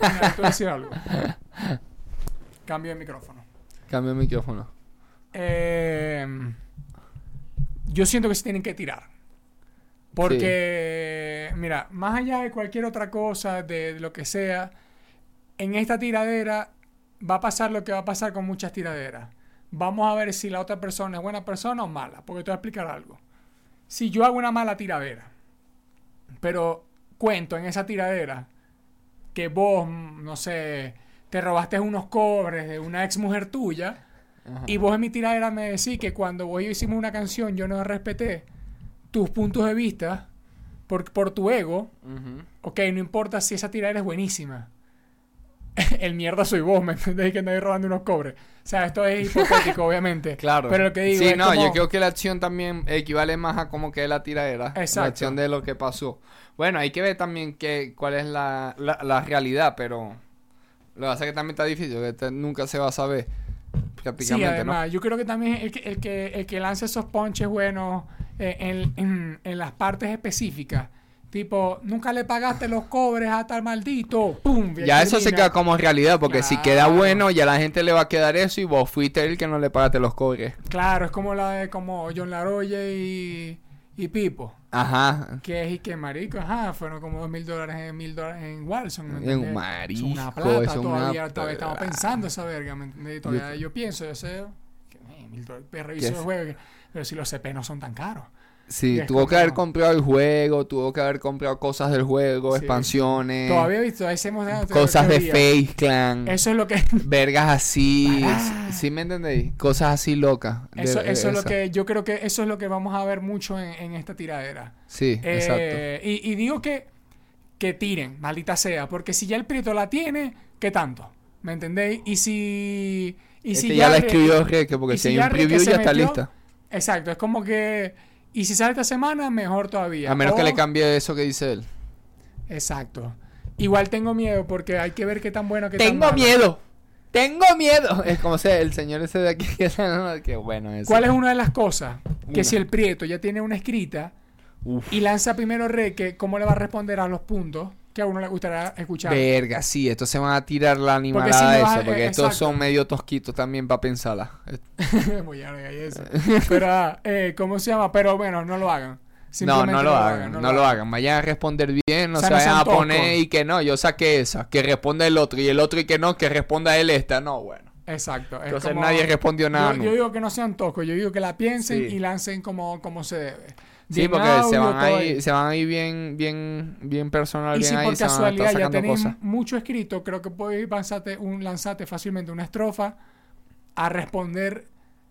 Voy a decir algo. Cambio de micrófono. Cambio el micrófono. Eh, yo siento que se tienen que tirar. Porque, mira, más allá de cualquier otra cosa, de, de lo que sea, en esta tiradera va a pasar lo que va a pasar con muchas tiraderas. Vamos a ver si la otra persona es buena persona o mala. Porque te voy a explicar algo. Si yo hago una mala tiradera, pero cuento en esa tiradera que vos, no sé, te robaste unos cobres de una ex mujer tuya, Ajá. y vos en mi tiradera me decís que cuando vos y yo hicimos una canción yo no respeté tus puntos de vista por, por tu ego. Ujú. Ok, no importa si esa tiradera es buenísima. El mierda soy vos, ¿me entendés? Que andáis robando unos cobres. O sea, esto es hipotético, obviamente. Claro. Pero lo que digo Sí, es no, como- yo creo que la acción también equivale más a como que la tiradera. La Exacto. acción de lo que pasó. Bueno, hay que ver también que, cuál es la, la, la realidad, pero lo que pasa es que también está difícil, que te- nunca se va a saber Sí, prácticamente, además, yo creo que también el que, el que, el que lance esos ponches buenos eh, en, en- en las partes específicas. Tipo, nunca le pagaste los cobres a tal maldito. ¡Pum! ¿no? Ya eso se queda como realidad, porque si queda bueno, ya la gente le va a quedar eso y vos fuiste el que no le pagaste los cobres. Claro, es como la de como John Laroye y, y Pipo. Ajá. Que es y que marico, ajá, fueron como dos mil dólares en mil dólares en Walson. ¿me En Es una plata, una todavía, todavía estamos pensando esa verga, Todavía yo pienso, yo sé, que mil dólares, reviso ¿Qué el juego, pero si los CP no son tan caros. Sí, tuvo que haber comprado el juego, tuvo que haber comprado cosas del juego, Sí. expansiones, Todavía he visto, hacemos cosas de Face Clan. Eso es lo que vergas así, Pará. ¿sí me entendéis? Cosas así locas. de- eso, eso es lo que yo creo que eso es lo que vamos a ver mucho en, en esta tiradera. Sí, exacto. Eh, y, y digo que, que tiren, maldita sea, porque si ya el Prieto la tiene, ¿qué tanto? ¿Me entendéis? Y si. Y Este si ya la escribió Reque, porque si hay un preview ya está metió- lista. Exacto, es como que. Y si sale esta semana, mejor todavía. A menos que le cambie eso que dice él. Exacto. Igual tengo miedo porque hay que ver qué tan bueno que Tengo miedo. Tengo miedo. Es como sea el señor ese de aquí. Que, bueno eso. ¿Cuál es una de las cosas? Que si el Prieto ya tiene una escrita Uf. y lanza primero Reque, ¿cómo le va a responder a los puntos que a uno le gustaría escuchar? Verga, sí, estos se van a tirar la animalada si no de eso, a- porque eh, estos exacto. son medio tosquitos también para pensarla. Muy larga y eso. Pero, ah, eh, ¿cómo se llama? Pero bueno, no lo hagan. No, no lo hagan, no, lo hagan. Vayan a responder bien, no O sea, se vayan a poner y que no, yo saqué esa, que responda el otro, y el otro y que no, que responda él esta. No, bueno. Exacto. es Entonces como- nadie respondió nada. Yo, digo que no sean toscos, yo digo que la piensen Sí. y lancen como, como se debe. Sí, porque se van, ahí. se van a ir bien, bien, bien personal, Y bien si ahí, por casualidad ya tenéis cosas. mucho escrito, creo que podéis lanzarte, un, lanzarte fácilmente una estrofa a responder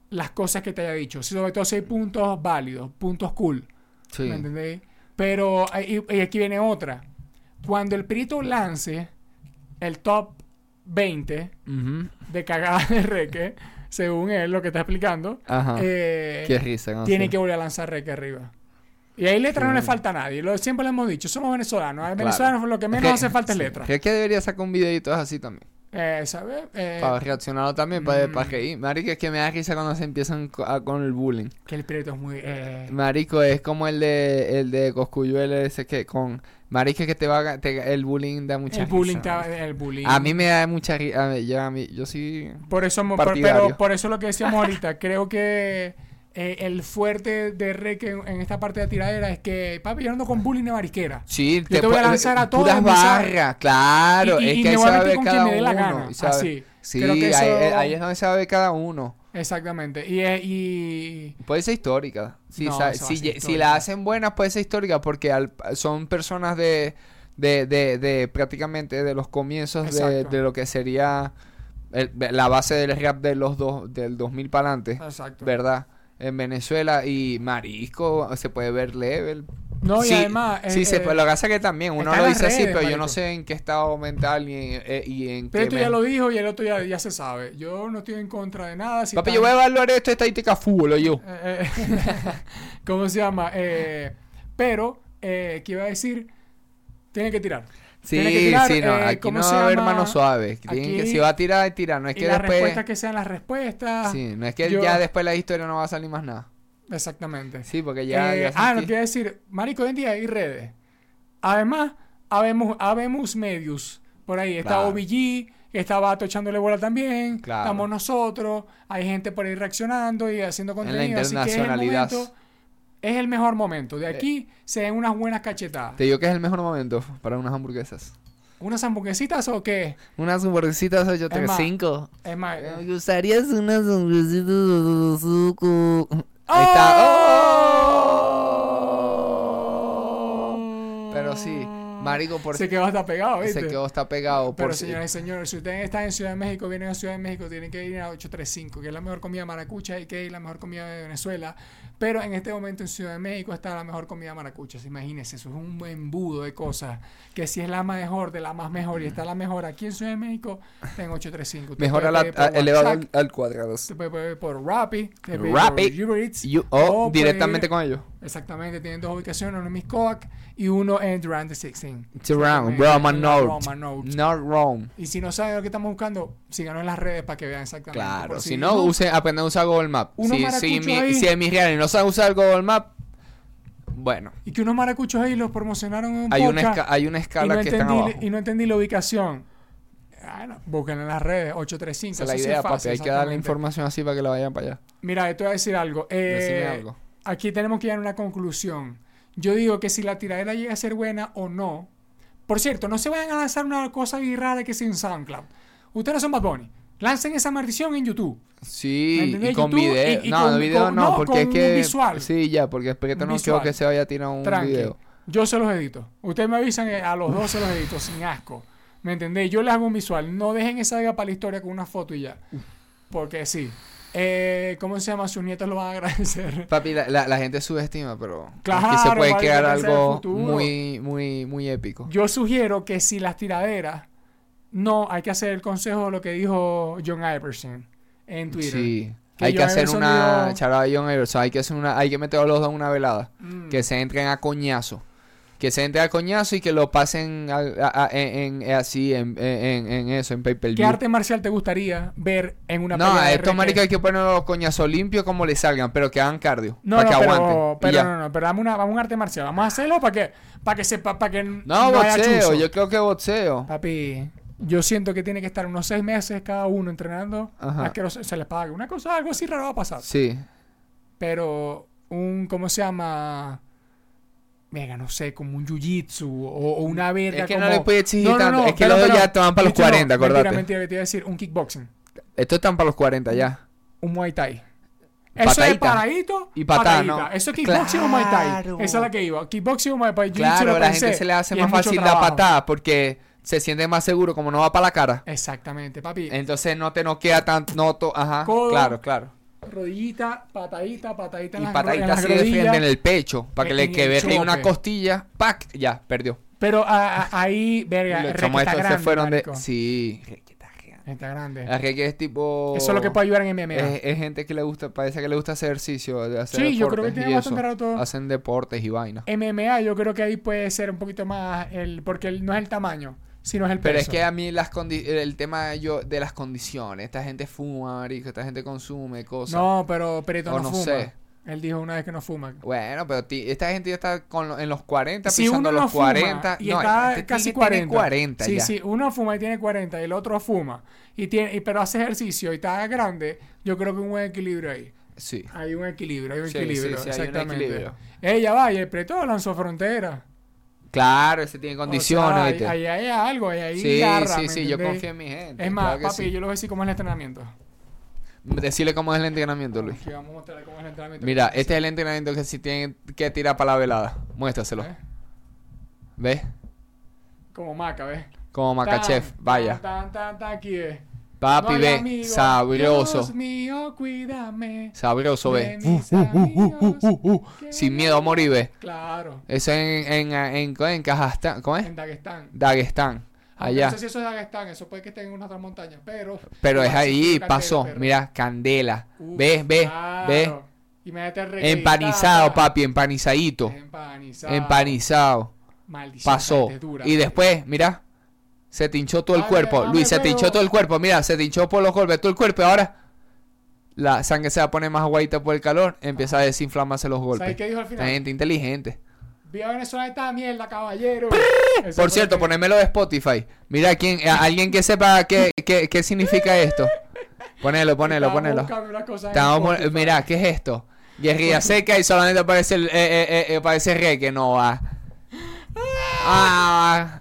las cosas que te haya dicho. Sobre todo si hay puntos válidos, puntos cool. Sí. ¿Me entendéis? Pero y, y aquí viene otra. Cuando el Prito lance el top 20 Ujú. de cagada de Reque, según él lo que está explicando, Ajá. eh, Qué risa. no tiene sé. que volver a lanzar Reque arriba. Y ahí letra no le falta a nadie. Lo, siempre le hemos dicho, somos venezolanos. A Claro. venezolanos lo que menos hace falta es sí, letra. que que debería sacar un videito así también. Eh, ¿Sabes? Eh, Para reaccionarlo también, para, mm. para reír. Marico, es que me da risa cuando se empiezan a- con el bullying. que el Prieto es muy... eh, Marico, es como el de el de Coscuyuel ese que con Marico que te va a- te- el bullying da mucha el bullying, risa, está- el bullying. A mí me da mucha risa, a mí, yo, a mí- yo sí Por eso, por- pero por eso lo que decíamos ahorita, creo que eh, el fuerte de Reque en, en esta parte de la tiradera es que, papi, yo ando con bullying de mariquera. Sí, te voy a lanzar a todos puras barras, claro, Y- y- es y que ahí sabe con cada quien me dé la uno, gana, sabe- así. Sí, Creo que ahí, eso- ahí es donde sabe cada uno. Exactamente. Y, y Puede ser histórica. No, a si, si la hacen buena, puede ser histórica porque al- son personas de, de, de, de prácticamente de los comienzos de, de lo que sería el- la base del rap de los dos, del 2000 para adelante, Exacto. ¿verdad? En Venezuela y Marisco se puede ver level. No, y además... sí, eh, se eh. Lo que pasa es que también uno lo dice así, pero yo no sé en qué estado mental y en, eh, y en Pero qué esto me- ya lo dijo y el otro ya, ya se sabe. Yo no estoy en contra de nada. Si Papi, están- yo voy a evaluar esto estadística fútbol, yo. Eh, eh, ¿Cómo se llama? Pero, ¿qué iba a decir? Tiene que tirar. Sí, Tiene que tirar, sí, no, eh, aquí ¿cómo no va a haber mano suave. Que, Aquí- si va a tirar, es tirar. No es y que las después. respuestas que sean las respuestas. Sí, no es que Yo- ya después la historia no va a salir más nada. Exactamente. Sí, porque ya. Eh, ya ah, no sentí- quiero decir, Marico, hoy en día hay redes. Además, habemos, habemos medios. Por ahí está Claro. OBG, está Vato echándole bola también. Claro. Estamos nosotros. Hay gente por ahí reaccionando y haciendo la contenido. Así que es el internacionalidad. momento. Es el mejor momento. De aquí se ven unas buenas cachetadas. Te digo que es el mejor momento para unas hamburguesas. ¿Unas hamburguesitas o qué? Unas hamburguesitas más, 835. Es más, Me gustaría unas hamburguesitas de. Ahí ¡Oh! está. ¡Oh! Pero sí, Marico, por Se quedó hasta pegado, ¿viste? se quedó está pegado. Pero por señoras y señores, si ustedes están en Ciudad de México, vienen a Ciudad de México, tienen que ir a 835, que es la mejor comida maracucha y que es la mejor comida de Venezuela. Pero en este momento en Ciudad de México está la mejor comida maracucha. Imagínense, eso es un embudo de cosas. Que si es la mejor de la más mejor y está la mejor aquí en Ciudad de México, está en 835. Usted Mejor a la, a- elevado al, al cuadrado. Se puede pedir por Rappi, se puede pedir Rappi. por Uber Eats, You- o o directamente ir- con ellos. Exactamente, tienen dos ubicaciones, uno en Miscoac y uno en Durant 16. It's around, Exactamente, Roma en la Note. Roma Note. Not wrong. Y si no saben lo que estamos buscando, síganos en las redes para que vean exactamente. Claro, si no, use, aprende a usar Google Maps. Si, si, mi, si en mis reales no sabe usar Google Maps, bueno, Y que unos maracuchos ahí los promocionaron en un hay una, esca- hay una escala no que están entendí, abajo. y no entendí la ubicación. Bueno, busquen en las redes 835. Esa es la sí idea, fácil, papi. Hay que darle información así para que la vayan para allá. Mira, te voy a decir algo. Eh, algo. Aquí tenemos que llegar a una conclusión. Yo digo que si la tiradera llega a ser buena o no. Por cierto, no se vayan a lanzar una cosa ahí rara que sea en SoundCloud. Ustedes no son Bad Bunny. Lancen esa maldición en YouTube. ¿Me Sí, y con YouTube video. y- y no, con- no, video con- no, no, porque es que. visual. Sí, ya, porque espero no Visual. quiero que se vaya a tirar un Tranqui. video. Yo se los edito. Ustedes me avisan, eh, a los dos se los edito sin asco. ¿Me entendéis? Yo les hago un visual. No dejen esa vega para la historia con una foto y ya. Porque sí. Eh, ¿Cómo se llama? Sus nietos lo van a agradecer. Papi, la, la, la gente subestima, pero Claro, aquí se puede crear algo muy, muy, muy épico. Yo sugiero que si las tiraderas, no, hay que hacer el consejo de lo que dijo John Iverson en Twitter. Sí. Que hay que hacer Iverson una. dijo- Shout out a John Iverson, Hay que hacer una. Hay que meter a los dos en una velada. Mm. Que se entren a coñazo. Que se entren a coñazo y que lo pasen al- a- a- en, en- así, en, en, eso, en pay per ¿Qué arte marcial te gustaría ver en una No, pelea a estos maricas hay que poner los coñazos limpios como le salgan, pero que hagan cardio. No, para no, que pero, aguanten. pero no, no, pero dame, una, vamos a un arte marcial. Vamos a hacerlo para que, para que sepa, para que No, haya boxeo, yo creo que boxeo. Papi, yo siento que tiene que estar unos seis meses cada uno entrenando Ajá. a que se les pague. Una cosa, algo así raro va a pasar. Sí. Pero un, ¿cómo se llama? Venga, no sé, como un jiu-jitsu o, o una verga Es que como... no le puedes exigir tanto, es que los dos ya van para los jiu-jitsu no, 40, acordate. Mentira, mentira, que te iba a decir, un kickboxing, Estos están para los 40 ya. un muay thai. Eso es paradito Y patada. Eso es kickboxing o muay thai. Claro. Esa es la que iba. Kickboxing o muay thai. Claro, lo la gente se le hace más fácil la patada porque se siente más seguro como no va para la cara. Exactamente, papi. Entonces no te noquea tanto, no to- ajá, Codo. claro, claro. Rodillita, patadita, patadita en Y las, patadita así de frente en el pecho, para que le el que ve que hay una costilla, ¡pac! Ya, perdió. Pero a- a- ahí, verga, los chamos estos grande, se fueron de... marico. Sí, está grande. Está grande. La Reque es tipo... Eso es lo que puede ayudar en MMA. Es, es gente que le gusta, parece que le gusta hacer ejercicio, de hacer Sí, yo creo que deportes tiene y bastante rato. Hacen deportes y vainas. MMA yo creo que ahí puede ser un poquito más el porque el- no es el tamaño, sino es el Pero peso. es que a mí las condi- el tema yo de las condiciones, esta gente fuma, marico, esta gente consume cosas. no, pero Perito O no, no fuma. sé. Él dijo una vez que no fuma. Bueno, pero esta gente ya está con lo- en los 40, Si pisando uno no los fuma 40. y no, está este casi tiene 40. 40 sí, ya. sí, uno fuma y tiene 40 y el otro fuma y tiene y- pero hace ejercicio y está grande, yo creo que un buen equilibrio ahí. Sí. Hay un equilibrio, hay un Sí, equilibrio, sí, sí, hay un exactamente. equilibrio. Ella va y el Preto lanzó frontera. Claro, ese tiene O sea, condiciones, ahí, ahí hay algo, ahí hay sí, garra, sí, ¿me sí, yo confío en mi gente. Es más, claro papi, sí. yo les voy a decir cómo es el entrenamiento. Decirle cómo es el entrenamiento, Luis. Aquí vamos a mostrarle cómo es el entrenamiento. Mira, este es el entrenamiento que si tienen que tirar para la velada. Muéstraselo. ¿Eh? ¿Ves? Como maca, ¿ves? Como Macachef. Tan, Vaya. Tan, tan, tan, aquí es. Papi, ve. amigo. Sabroso. Dios mío, cuídame. Sabroso, ve. mis amigos que Sin miedo a morir, ve. Claro. Eso en, en, en, en Kazajstán. ¿Cómo es? En Dagestán. Dagestán. Allá. No sé si eso es Dagestán, eso puede que esté en una otra montaña, pero. Pero es ahí, pasó. perro. Mira, candela. Ve, ve, claro. ve. Imagínate. Empanizado, papi, empanizadito. Empanizado. Empanizado. Maldición, Pasó. dura. Y después, mira, se te hinchó todo el cuerpo. Luis, se te hinchó todo el cuerpo. Mira, se te hinchó por los golpes todo el cuerpo. Y ahora la sangre se va a poner más aguadita por el calor. Empieza a desinflamarse los ¿Sabes golpes. qué dijo al final? gente inteligente. Viva Venezuela esta mierda, caballero. Por cierto, ponémelo de Spotify. Mira, ¿quién, alguien que sepa qué, qué, qué significa esto. Ponelo, ponelo, ponelo. Estamos mira, ¿qué es esto? Guerrilla seca y solamente aparece el, eh, eh, eh, aparece re que no va. Ah,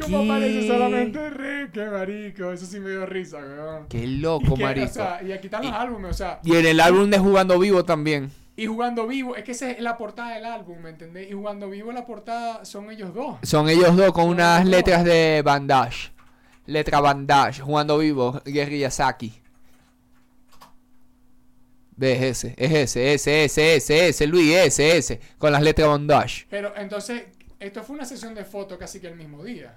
¿Cómo ¿Qué? parece solamente re? Qué marico. Eso sí me dio risa, weón. qué Y loco, marico. O sea, y aquí están los álbumes, o sea, Y en el álbum de Jugando Vivo también. y jugando vivo, es que esa es la portada del álbum, ¿me entendés? Y jugando vivo la portada son ellos dos. Son ellos dos con unas letras de bandage. Letra bandage, Jugando Vivo, Guerrilla Saki. ¿Ves ese? Es ese, ese, ese, ese, ese, Luis, ese, ese. Con las letras bandage. Pero entonces, esto fue una sesión de fotos casi que el mismo día.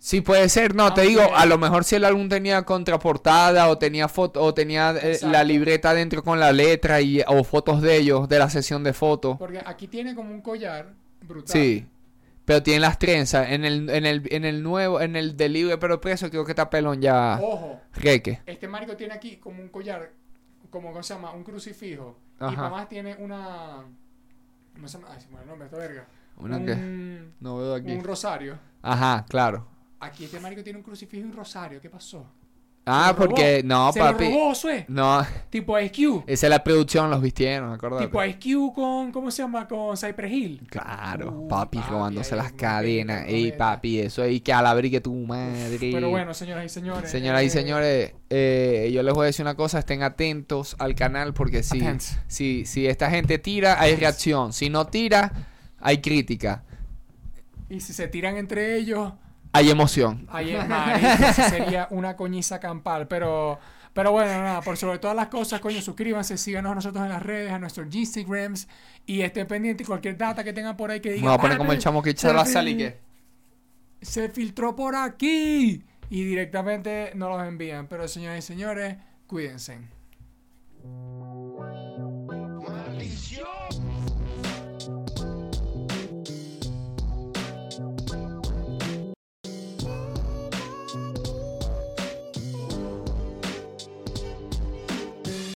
Sí, puede ser, no, te Aunque- digo, a lo mejor si el álbum tenía contraportada o tenía foto o tenía eh, la libreta dentro con la letra y o fotos de ellos de la sesión de fotos. Porque aquí tiene como un collar brutal. Sí. Pero tiene las trenzas en el en el en el nuevo en el de libre pero preso creo que está pelón ya Ojo, reque. este marico tiene aquí como un collar, como ¿cómo se llama? Un crucifijo. Y Ajá. para más tiene una. ¿Cómo se llama? Ay, se me el nombre, esta verga. Una un, no veo aquí. un rosario. Ajá, claro. Aquí este marico tiene un crucifijo y un rosario. ¿Qué pasó? Ah, porque no, Se papi. lo robó, Sue. No, Tipo Ice Cube. esa es la producción, los vistieron, acordate. Tipo Ice Cube con. ¿Cómo se llama? Con Cypress Hill. Claro, Uh, papi, papi, robándose las cadenas. Ey, papi, eso ahí que alabrique tu madre. Pero bueno, señoras y señores. Señoras y eh, señores, eh, yo les voy a decir una cosa, estén atentos al canal porque si, si, si esta gente tira, hay reacción. Si no tira, hay crítica, Y si se tiran entre ellos. Hay emoción. Marico, eso sería una coñiza campal. Pero, pero bueno, nada, por sobre todas las cosas, coño, suscríbanse, síganos a nosotros en las redes, a nuestros Instagrams y estén pendientes cualquier data que tengan por ahí que digan. voy a poner "Ah, como el chamo que echa la sal y que... Se filtró por aquí. Y directamente nos los envían. Pero señoras y señores, cuídense.